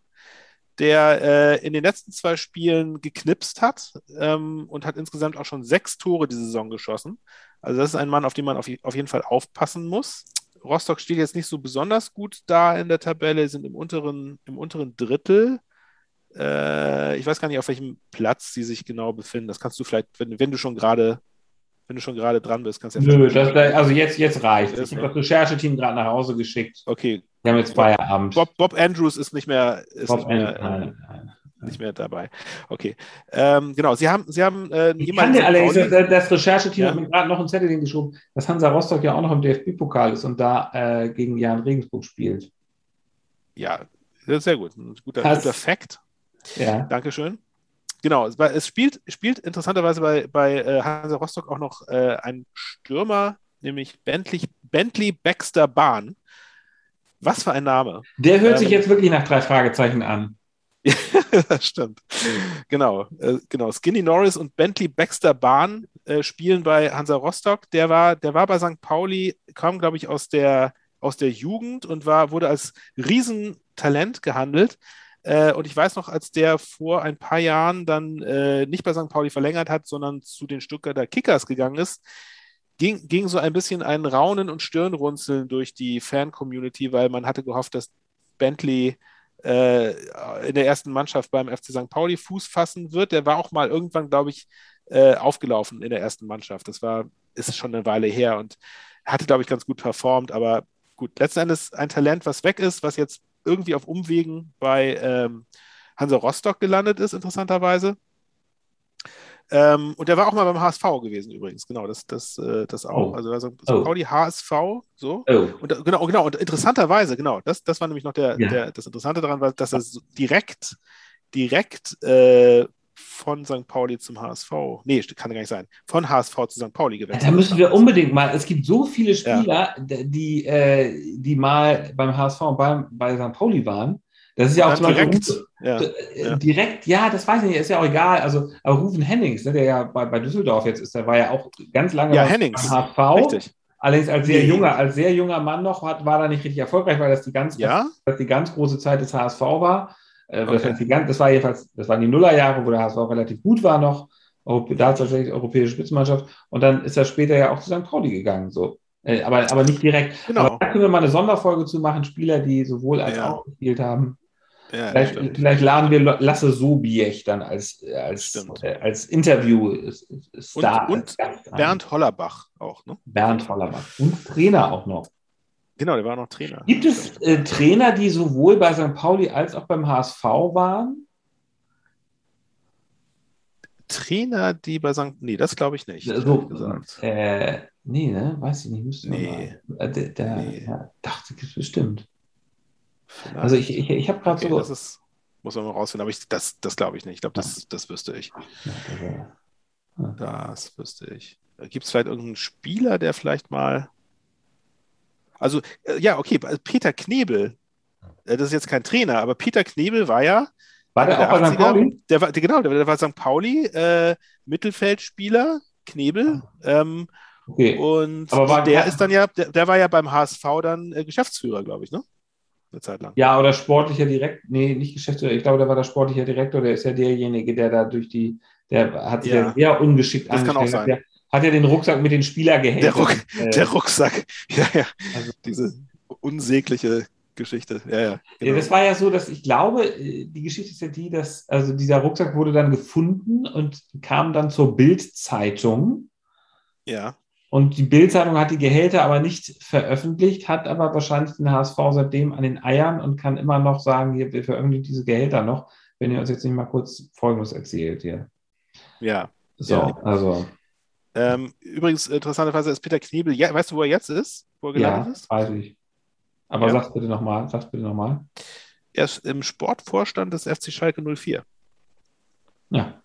Speaker 2: der äh, in den letzten zwei Spielen geknipst hat ähm, und hat insgesamt auch schon sechs Tore diese Saison geschossen. Also das ist ein Mann, auf den man auf, auf jeden Fall aufpassen muss. Rostock steht jetzt nicht so besonders gut da in der Tabelle, sind im unteren, im unteren Drittel. Äh, ich weiß gar nicht, auf welchem Platz sie sich genau befinden. Das kannst du vielleicht, wenn, wenn du schon gerade wenn du schon gerade dran bist, kannst du
Speaker 1: ja Nö, das, also jetzt, jetzt reicht. Ich habe das Rechercheteam gerade nach Hause geschickt.
Speaker 2: Okay.
Speaker 1: Wir haben jetzt Feierabend.
Speaker 2: Bob, Bob Andrews ist nicht mehr, ist Bob nicht, mehr, äh, nein, nein, nicht mehr dabei. Okay. Ähm, genau, Sie haben, Sie haben
Speaker 1: äh, ich Kann dir allerdings, das, das Rechercheteam ja. hat mir gerade noch ein Zettel hingeschoben, dass Hansa Rostock ja auch noch im DFB-Pokal ist und da äh, gegen Jan Regensburg spielt.
Speaker 2: Ja, sehr gut. Ein guter, guter Fact. Ja. Dankeschön. Genau, es spielt, spielt interessanterweise bei, bei äh, Hansa Rostock auch noch äh, ein Stürmer, nämlich Bentley, Bentley Baxter Bahn. Was für ein Name.
Speaker 1: Der hört ähm, sich jetzt wirklich nach drei Fragezeichen an.
Speaker 2: das stimmt. Genau, äh, genau. Skinny Norris und Bentley Baxter Bahn äh, spielen bei Hansa Rostock. Der war, der war bei St. Pauli, kam, glaube ich, aus der, aus der Jugend und war, wurde als Riesentalent gehandelt. Äh, und ich weiß noch, als der vor ein paar Jahren dann äh, nicht bei St. Pauli verlängert hat, sondern zu den Stuttgarter Kickers gegangen ist, ging, ging so ein bisschen ein Raunen und Stirnrunzeln durch die Fan-Community, weil man hatte gehofft, dass Bentley äh, in der ersten Mannschaft beim FC St. Pauli Fuß fassen wird. Der war auch mal irgendwann, glaube ich, äh, aufgelaufen in der ersten Mannschaft. Das war, ist schon eine Weile her und hatte, glaube ich, ganz gut performt, aber gut, letzten Endes ein Talent, was weg ist, was jetzt irgendwie auf Umwegen bei ähm, Hansa Rostock gelandet ist, interessanterweise. Ähm, und der war auch mal beim HSV gewesen übrigens, genau, das, das, äh, das auch. Oh. Also, also oh. Pauli HSV, so. Oh. Und äh, genau, genau, und interessanterweise, genau, das, das war nämlich noch der, ja. der, das Interessante daran, war, dass er direkt, direkt äh, von St. Pauli zum HSV. Nee, kann gar nicht sein. Von HSV zu St. Pauli
Speaker 1: gewechselt. Da müssen wir unbedingt mal. Es gibt so viele Spieler, ja. die, äh, die mal beim HSV und bei, bei St. Pauli waren. Das ist ja auch zum
Speaker 2: direkt, Beispiel, ja,
Speaker 1: äh, ja. direkt, ja, das weiß ich nicht, ist ja auch egal. Also, aber Rufen Hennings, ne, der ja bei, bei Düsseldorf jetzt ist, der war ja auch ganz lange
Speaker 2: ja, Hennings.
Speaker 1: beim HSV. Richtig. Allerdings als sehr junger, als sehr junger Mann noch hat, war da nicht richtig erfolgreich, weil das die ganz,
Speaker 2: ja?
Speaker 1: das die ganz große Zeit des HSV war. Äh, okay. Das, war jedenfalls, das waren die Nullerjahre, wo der HSV relativ gut war noch. Da tatsächlich europäische Spitzenmannschaft. Und dann ist er später ja auch zu St. Pauli gegangen. So. Äh, aber, aber nicht direkt. Genau. Aber da können wir mal eine Sonderfolge zu machen, Spieler, die sowohl als ja. auch gespielt haben. Ja, vielleicht, vielleicht, laden wir Lasse Sobiech dann als, als, äh, als Interview-Star.
Speaker 2: Und, und Bernd Hollerbach auch, ne?
Speaker 1: Bernd Hollerbach. Und Trainer auch noch.
Speaker 2: Genau, der war noch Trainer.
Speaker 1: Gibt es äh, Trainer, die sowohl bei St. Pauli als auch beim HSV waren?
Speaker 2: Trainer, die bei St. Nee, das glaube ich nicht.
Speaker 1: So, gesagt. Äh, nee, ne? Weiß ich nicht. Müsste nee. Mal. Äh, der, der nee. ja, dachte ich bestimmt. Vielleicht. Also ich, ich, ich habe gerade okay, so.
Speaker 2: Das ist, muss man mal rausfinden, aber ich, das, das glaube ich nicht. Ich glaube, das, das wüsste ich. Das wüsste ich. Gibt es vielleicht irgendeinen Spieler, der vielleicht mal also, äh, ja, okay, also Peter Knebel, äh, das ist jetzt kein Trainer, aber Peter Knebel war ja.
Speaker 1: War der, der auch bei St. Pauli?
Speaker 2: Der war, genau, der, der war St. Pauli, äh, Mittelfeldspieler, Knebel. Ähm, okay. Und aber der ist dann ja, der, der, war ja beim HSV dann äh, Geschäftsführer, glaube ich, ne?
Speaker 1: Eine Zeit lang. Ja, oder sportlicher Direktor, nee, nicht Geschäftsführer, ich glaube, der war der sportlicher Direktor, der ist ja derjenige, der da durch die, der hat sich ja. sehr ungeschickt
Speaker 2: Das kann auch sein.
Speaker 1: Der, hat er den Rucksack mit den Spielergehältern.
Speaker 2: Der, Ruck, äh, der Rucksack, ja, ja. Also, Diese unsägliche Geschichte. Ja, ja,
Speaker 1: genau. ja, das war ja so, dass ich glaube, äh, die Geschichte ist ja die, dass also dieser Rucksack wurde dann gefunden und kam dann zur Bildzeitung.
Speaker 2: Ja.
Speaker 1: Und die Bildzeitung hat die Gehälter aber nicht veröffentlicht, hat aber wahrscheinlich den HSV seitdem an den Eiern und kann immer noch sagen, hier, wir veröffentlichen diese Gehälter noch, wenn ihr uns jetzt nicht mal kurz Folgendes erzählt hier.
Speaker 2: Ja.
Speaker 1: So,
Speaker 2: ja.
Speaker 1: also.
Speaker 2: Ähm, übrigens, interessanterweise ist Peter Knebel, ja, weißt du, wo er jetzt ist? Wo er gelandet
Speaker 1: ja, ist? weiß ich. Aber ja. sag's bitte nochmal, sag's bitte nochmal.
Speaker 2: Er ist im Sportvorstand des FC Schalke 04.
Speaker 1: Ja.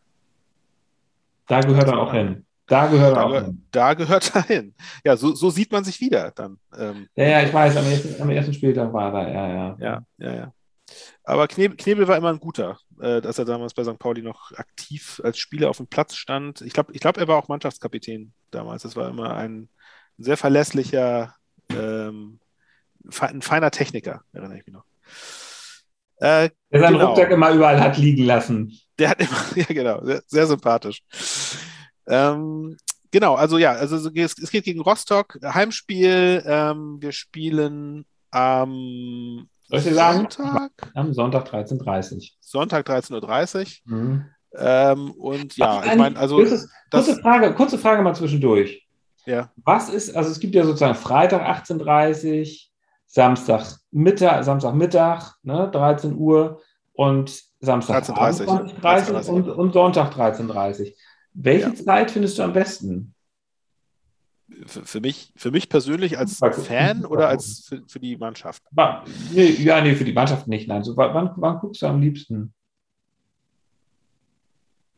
Speaker 1: Da gehört er auch hin. Da gehört
Speaker 2: da,
Speaker 1: er auch
Speaker 2: hin. Da gehört er hin. Ja, so, so sieht man sich wieder dann.
Speaker 1: Ähm, ja, ja, ich weiß, am ersten, am ersten Spieltag war er, ja, ja.
Speaker 2: Ja, ja, ja. Aber Knebel, Knebel war immer ein guter, äh, dass er damals bei St. Pauli noch aktiv als Spieler auf dem Platz stand. Ich glaube, ich glaub, er war auch Mannschaftskapitän damals. Das war immer ein sehr verlässlicher, ähm, ein feiner Techniker, erinnere ich mich noch.
Speaker 1: Äh, der seinen genau. Rucksack immer überall hat liegen lassen.
Speaker 2: Der hat immer, ja genau, sehr, sehr sympathisch. Ähm, genau, also ja, also es, es, geht gegen Rostock, Heimspiel. Ähm, wir spielen am?
Speaker 1: Sonntag. Am Sonntag 13.30 Uhr.
Speaker 2: Sonntag 13.30 Uhr. Mhm. Ähm, und ja,
Speaker 1: ich meine, also. Kurze, kurze, Frage, kurze Frage mal zwischendurch.
Speaker 2: Ja.
Speaker 1: Was ist, also es gibt ja sozusagen Freitag 18.30 Uhr, Samstag Mittag, Samstagmittag, ne, 13 Uhr und Samstag 13.30 13.30 und, und Sonntag 13.30 Uhr. Welche ja. Zeit findest du am besten?
Speaker 2: Für, für, mich, für mich persönlich als Fan oder als für, für die Mannschaft?
Speaker 1: Nee, ja, nee, für die Mannschaft nicht. Nein. So, wann, wann guckst du am liebsten?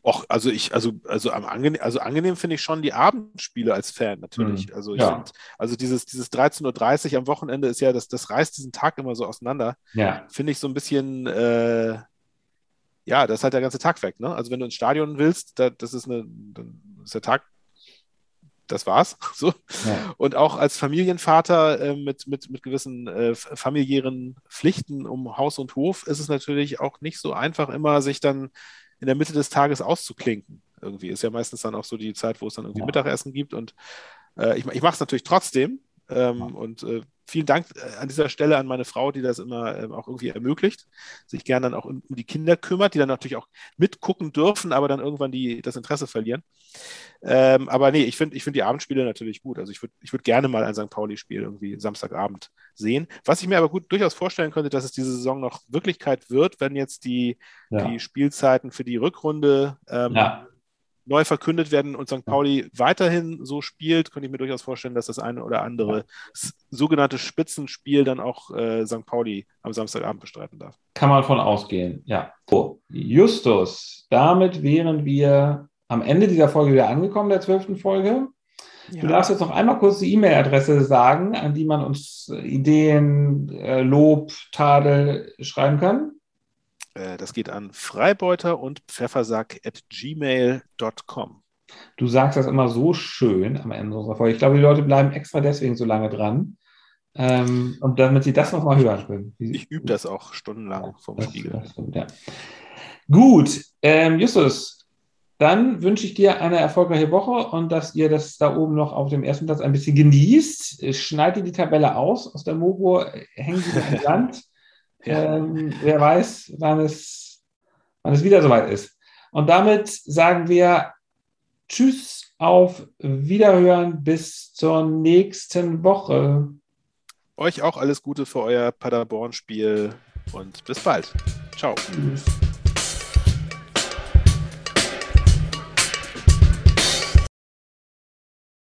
Speaker 2: Och, also ich, also, also am angenehm, also angenehm finde ich schon die Abendspiele als Fan natürlich. Mhm. Also ich ja. finde, also dieses, dieses 13.30 Uhr am Wochenende ist ja, das, das reißt diesen Tag immer so auseinander.
Speaker 1: Ja.
Speaker 2: Finde ich so ein bisschen, äh, ja, das ist halt der ganze Tag weg, ne? Also wenn du ins Stadion willst, da, das ist eine, ist der Tag, das war's. So. Ja. Und auch als Familienvater äh, mit, mit, mit gewissen äh, familiären Pflichten um Haus und Hof ist es natürlich auch nicht so einfach, immer sich dann in der Mitte des Tages auszuklinken. Irgendwie ist ja meistens dann auch so die Zeit, wo es dann irgendwie ja. Mittagessen gibt. Und äh, ich, ich mache es natürlich trotzdem. Ähm, ja. Und äh, vielen Dank äh, an dieser Stelle an meine Frau, die das immer ähm, auch irgendwie ermöglicht, sich gerne dann auch um, um, die Kinder kümmert, die dann natürlich auch mitgucken dürfen, aber dann irgendwann die, das Interesse verlieren. Ähm, aber nee, ich finde ich find die Abendspiele natürlich gut. Also ich würde ich würd gerne mal ein St. Pauli-Spiel irgendwie Samstagabend sehen. Was ich mir aber gut durchaus vorstellen könnte, dass es diese Saison noch Wirklichkeit wird, wenn jetzt die, ja. die Spielzeiten für die Rückrunde ähm, ja neu verkündet werden und St. Pauli weiterhin so spielt, könnte ich mir durchaus vorstellen, dass das eine oder andere sogenannte Spitzenspiel dann auch äh, St. Pauli am Samstagabend bestreiten darf.
Speaker 1: Kann man von ausgehen, ja. So, Justus, damit wären wir am Ende dieser Folge wieder angekommen, der zwölften Folge. Ja. Du darfst jetzt noch einmal kurz die E-Mail-Adresse sagen, an die man uns Ideen, äh, Lob, Tadel schreiben kann.
Speaker 2: Äh, das geht an Freibeuter und Pfeffersack at gmail.com.
Speaker 1: Du sagst das immer so schön am Ende unserer Folge. Ich glaube, die Leute bleiben extra deswegen so lange dran. Ähm, und damit sie das nochmal hören können.
Speaker 2: Ich übe das auch stundenlang ja, vom Spiegel. Stimmt, ja.
Speaker 1: Gut, ähm, Justus, dann wünsche ich dir eine erfolgreiche Woche und dass ihr das da oben noch auf dem ersten Platz ein bisschen genießt. Schneid dir die Tabelle aus aus der Mogo, hängen sie an die Land. Ähm, wer weiß, wann es, wann es wieder soweit ist. Und damit sagen wir Tschüss, auf Wiederhören bis zur nächsten Woche.
Speaker 2: Euch auch alles Gute für euer Paderborn-Spiel und bis bald. Ciao. Tschüss.